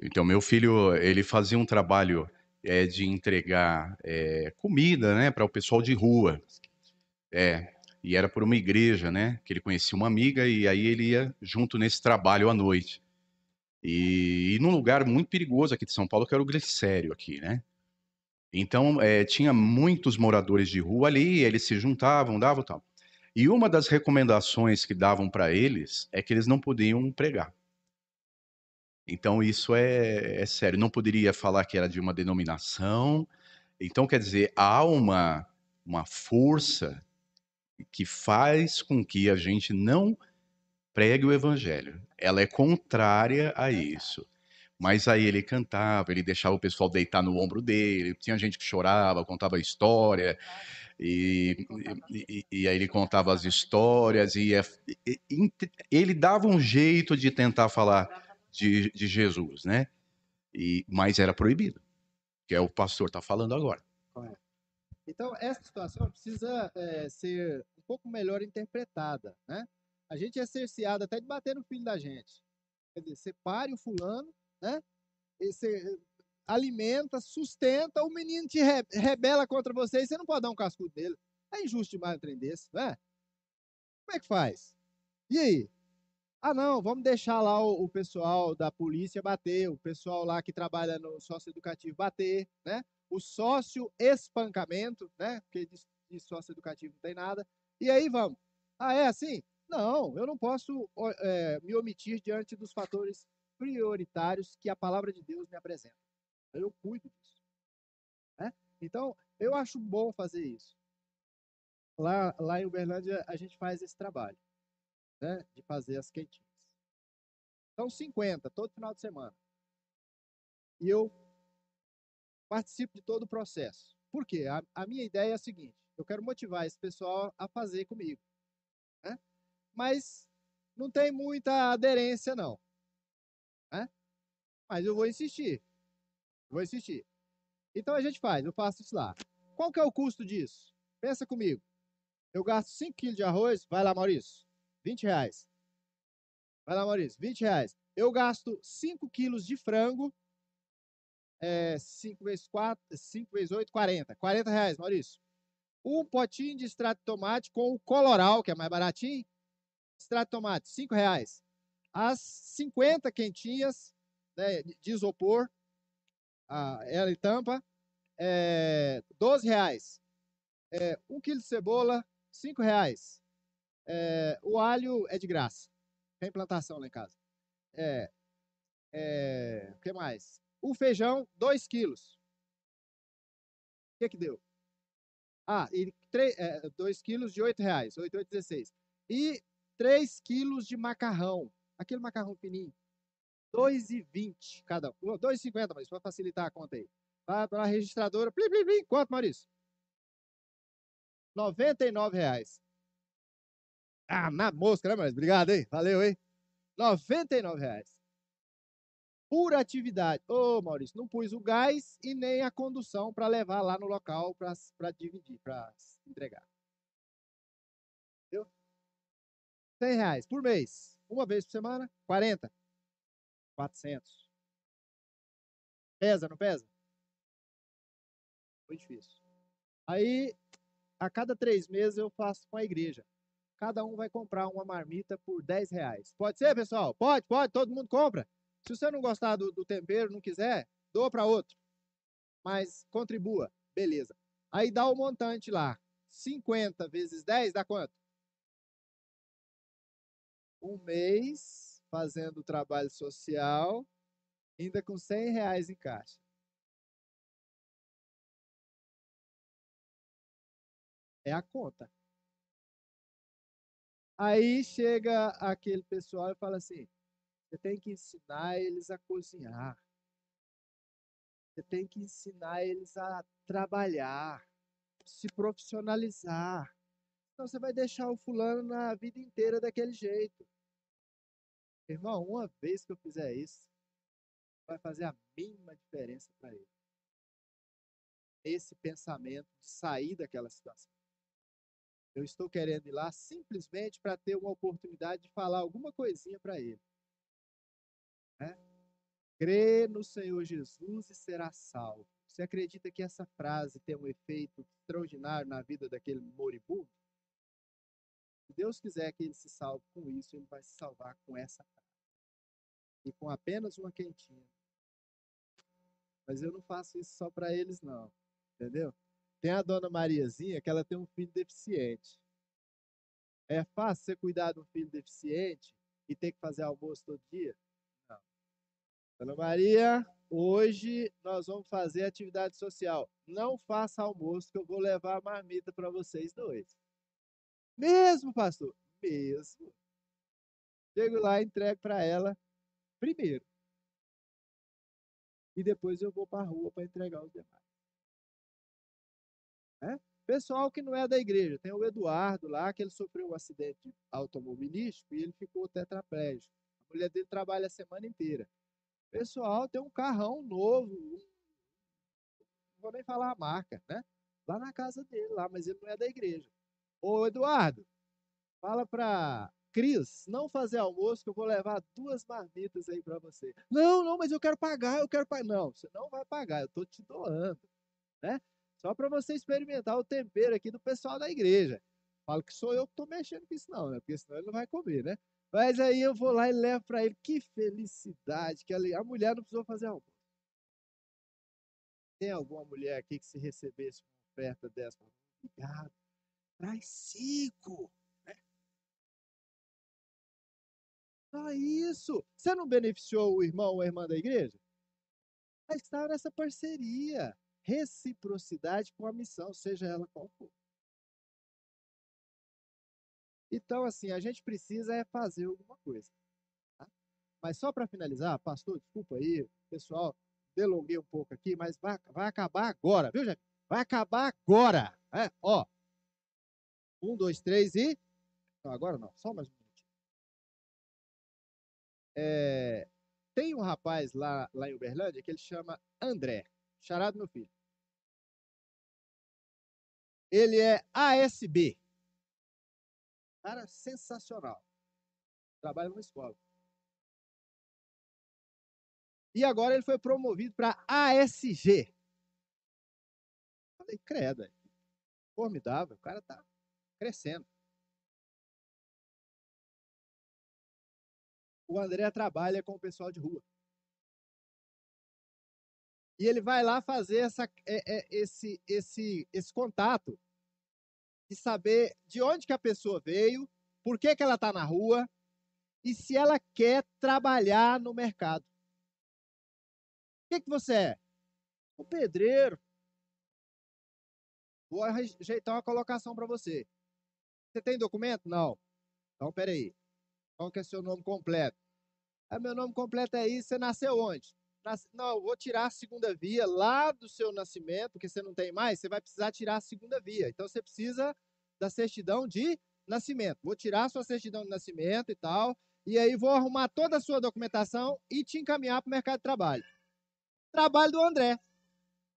Então, meu filho, ele fazia um trabalho é, de entregar é, comida né, para o pessoal de rua. É, e era por uma igreja, né? Que ele conhecia uma amiga e aí ele ia junto nesse trabalho à noite. E, e num lugar muito perigoso aqui de São Paulo, que era o Glicério aqui, né? Então, é, tinha muitos moradores de rua ali, eles se juntavam, davam tal. E uma das recomendações que davam para eles é que eles não podiam pregar. Então, isso é, é, sério. Não poderia falar que era de uma denominação. Então, quer dizer, há uma, uma força que faz com que a gente não pregue o evangelho. Ela é contrária a isso. Mas aí ele cantava, ele deixava o pessoal deitar no ombro dele, tinha gente que chorava, contava história, e, e, e aí ele contava as histórias, e, e, ele dava um jeito de tentar falar de, de Jesus, né? E, mas era proibido, que é o pastor está falando agora. Então, essa situação precisa é, ser um pouco melhor interpretada, né? A gente é cerceado até de bater no filho da gente. Quer dizer, separe o fulano, né? E você alimenta, sustenta, o menino te re rebela contra você e você não pode dar um cascudo nele. É injusto demais um trem desse, né? Como é que faz? E aí? Ah, não, vamos deixar lá o, o, pessoal da polícia bater, o pessoal lá que trabalha no sócio educativo bater, né? O sócio espancamento, né? Porque de, de sócio educativo não tem nada. E aí vamos. Ah, é assim? Não, eu não posso é, me omitir diante dos fatores prioritários que a palavra de Deus me apresenta. Eu cuido disso. Né? Então, eu acho bom fazer isso. Lá, lá em Uberlândia, a gente faz esse trabalho né, de fazer as quentinhas. São 50 todo final de semana. E eu participo de todo o processo. Por quê? A, a minha ideia é a seguinte: eu quero motivar esse pessoal a fazer comigo. Né? Mas não tem muita aderência, não. Né? Mas eu vou insistir. Vou insistir. Então a gente faz, eu faço isso lá. Qual que é o custo disso? Pensa comigo. Eu gasto 5 quilos de arroz, vai lá, Maurício, 20 reais. Vai lá, Maurício, 20 reais. Eu gasto 5 quilos de frango, é, 5 vezes 4, 5 vezes 8, 40. 40 reais, Maurício. Um potinho de extrato de tomate com o coloral, que é mais baratinho. Extrato de tomate, 5 reais. As 50 quentinhas né, de isopor, a ela e tampa, é, 12 reais. É, um quilo de cebola, 5 reais. É, o alho é de graça. Tem plantação lá em casa. É, é, o que mais? O feijão, 2 quilos. O que que deu? Ah, e 2 é, quilos de 8 reais. 8, 8, 16. E 3 quilos de macarrão. Aquele macarrão fininho. 2,20 cada um. 2,50, mas para facilitar a conta aí. Vai para a registradora. Plim, plim, plim. Quanto, Maurício? 99 reais. Ah, na mosca, né, Maurício? Obrigado, hein? Valeu, hein? 99 reais. Pura atividade. Ô, Maurício, não pus o gás e nem a condução para levar lá no local para dividir, para entregar. Entendeu? 100 reais por mês. Uma vez por semana, 40. 400. Pesa, não pesa? Foi difícil. Aí, a cada três meses eu faço com a igreja. Cada um vai comprar uma marmita por 10 reais. Pode ser, pessoal? Pode, pode, todo mundo compra. Se você não gostar do, do tempero, não quiser, doa para outro. Mas contribua, beleza. Aí dá o montante lá. 50 vezes 10 dá quanto? Um mês fazendo trabalho social, ainda com 100 reais em caixa. É a conta. Aí chega aquele pessoal e fala assim: você tem que ensinar eles a cozinhar. Você tem que ensinar eles a trabalhar, se profissionalizar. Então você vai deixar o fulano na vida inteira daquele jeito. Irmão, uma vez que eu fizer isso, vai fazer a mínima diferença para ele. Esse pensamento de sair daquela situação. Eu estou querendo ir lá simplesmente para ter uma oportunidade de falar alguma coisinha para ele. Né? Crê no Senhor Jesus e será salvo. Você acredita que essa frase tem um efeito extraordinário na vida daquele moribundo? Se Deus quiser que ele se salve com isso, ele vai se salvar com essa frase. E com apenas uma quentinha. Mas eu não faço isso só para eles, não. Entendeu? Tem a dona Mariazinha que ela tem um filho deficiente. É fácil você cuidar de um filho deficiente e ter que fazer almoço todo dia? Não. Dona Maria, hoje nós vamos fazer atividade social. Não faça almoço que eu vou levar a marmita para vocês dois. Mesmo, pastor? Mesmo. Chego lá, entrego para ela primeiro. E depois eu vou para a rua para entregar os demais. É? Pessoal que não é da igreja, tem o Eduardo lá, que ele sofreu um acidente automobilístico e ele ficou tetraplégico. A mulher dele trabalha a semana inteira. Pessoal, tem um carrão novo, não vou nem falar a marca, né? Lá na casa dele, lá, mas ele não é da igreja. Ô, Eduardo, fala para Cris não fazer almoço, que eu vou levar duas marmitas aí para você. Não, não, mas eu quero pagar, eu quero pagar. Não, você não vai pagar, eu estou te doando, né? Só para você experimentar o tempero aqui do pessoal da igreja. Falo que sou eu que estou mexendo com isso, não, né? Porque senão ele não vai comer, né? Mas aí eu vou lá e levo para ele. Que felicidade! Que a mulher não precisou fazer almoço. Tem alguma mulher aqui que se recebesse uma oferta dessa? Obrigado. Traz cinco. Né? Só isso. Você não beneficiou o irmão ou a irmã da igreja? Estava nessa parceria reciprocidade com a missão, seja ela qual for. Então, assim, a gente precisa é fazer alguma coisa. Tá? Mas só para finalizar, pastor, desculpa aí, pessoal, delonguei um pouco aqui, mas vai, vai acabar agora, viu, gente? Vai acabar agora. É, ó. Um, dois, três e. Não, agora não, só mais um minutinho. É, tem um rapaz lá, lá em Uberlândia que ele chama André, charado meu filho ele é ASB. Cara, sensacional. Trabalha numa escola. E agora ele foi promovido para ASG. Falei, credo, formidável, o cara tá crescendo. O André trabalha com o pessoal de rua. E ele vai lá fazer essa, é, é, esse, esse, esse contato de saber de onde que a pessoa veio, por que, que ela está na rua e se ela quer trabalhar no mercado. O que, que você é? O pedreiro. Vou ajeitar uma colocação para você. Você tem documento? Não. Então, peraí. Qual que é seu nome completo? Ah, meu nome completo é isso. Você nasceu onde? Não, vou tirar a segunda via lá do seu nascimento, porque você não tem mais, você vai precisar tirar a segunda via. Então você precisa da certidão de nascimento. Vou tirar a sua certidão de nascimento e tal, e aí vou arrumar toda a sua documentação e te encaminhar para o mercado de trabalho. Trabalho do André.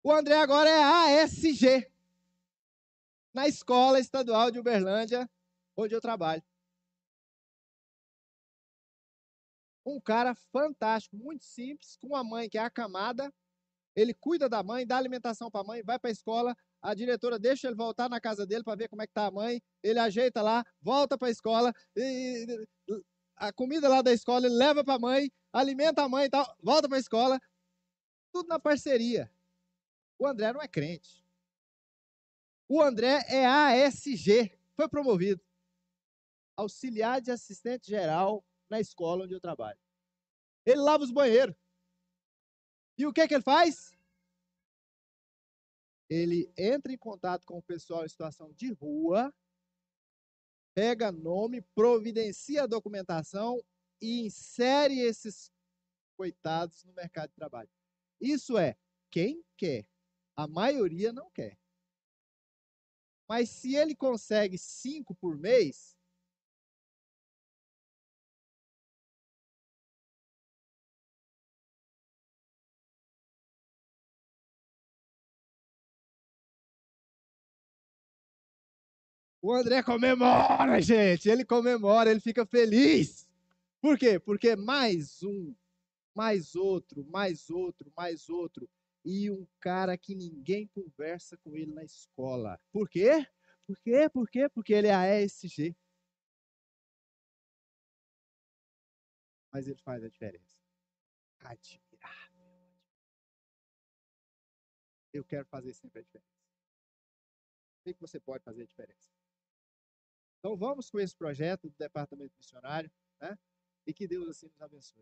O André agora é ASG, na Escola Estadual de Uberlândia, onde eu trabalho. um cara fantástico, muito simples, com uma mãe que é acamada. Ele cuida da mãe, dá alimentação para a mãe, vai para a escola. A diretora deixa ele voltar na casa dele para ver como é que tá a mãe. Ele ajeita lá, volta para a escola. E, a comida lá da escola ele leva para a mãe, alimenta a mãe e tal, volta para a escola. Tudo na parceria. O André não é crente. O André é ASG, foi promovido. Auxiliar de assistente geral na escola onde eu trabalho. Ele lava os banheiros. E o que, que ele faz? Ele entra em contato com o pessoal em situação de rua, pega nome, providencia a documentação e insere esses coitados no mercado de trabalho. Isso é, quem quer. A maioria não quer. Mas se ele consegue cinco por mês, O André comemora, gente. Ele comemora, ele fica feliz. Por quê? Porque mais um, mais outro, mais outro, mais outro. E um cara que ninguém conversa com ele na escola. Por quê? Por quê? Por quê? Porque ele é a ESG. Mas ele faz a diferença. Admirável. Eu quero fazer sempre a diferença. O que você pode fazer a diferença? Então vamos com esse projeto do Departamento Missionário, né? E que Deus assim nos abençoe.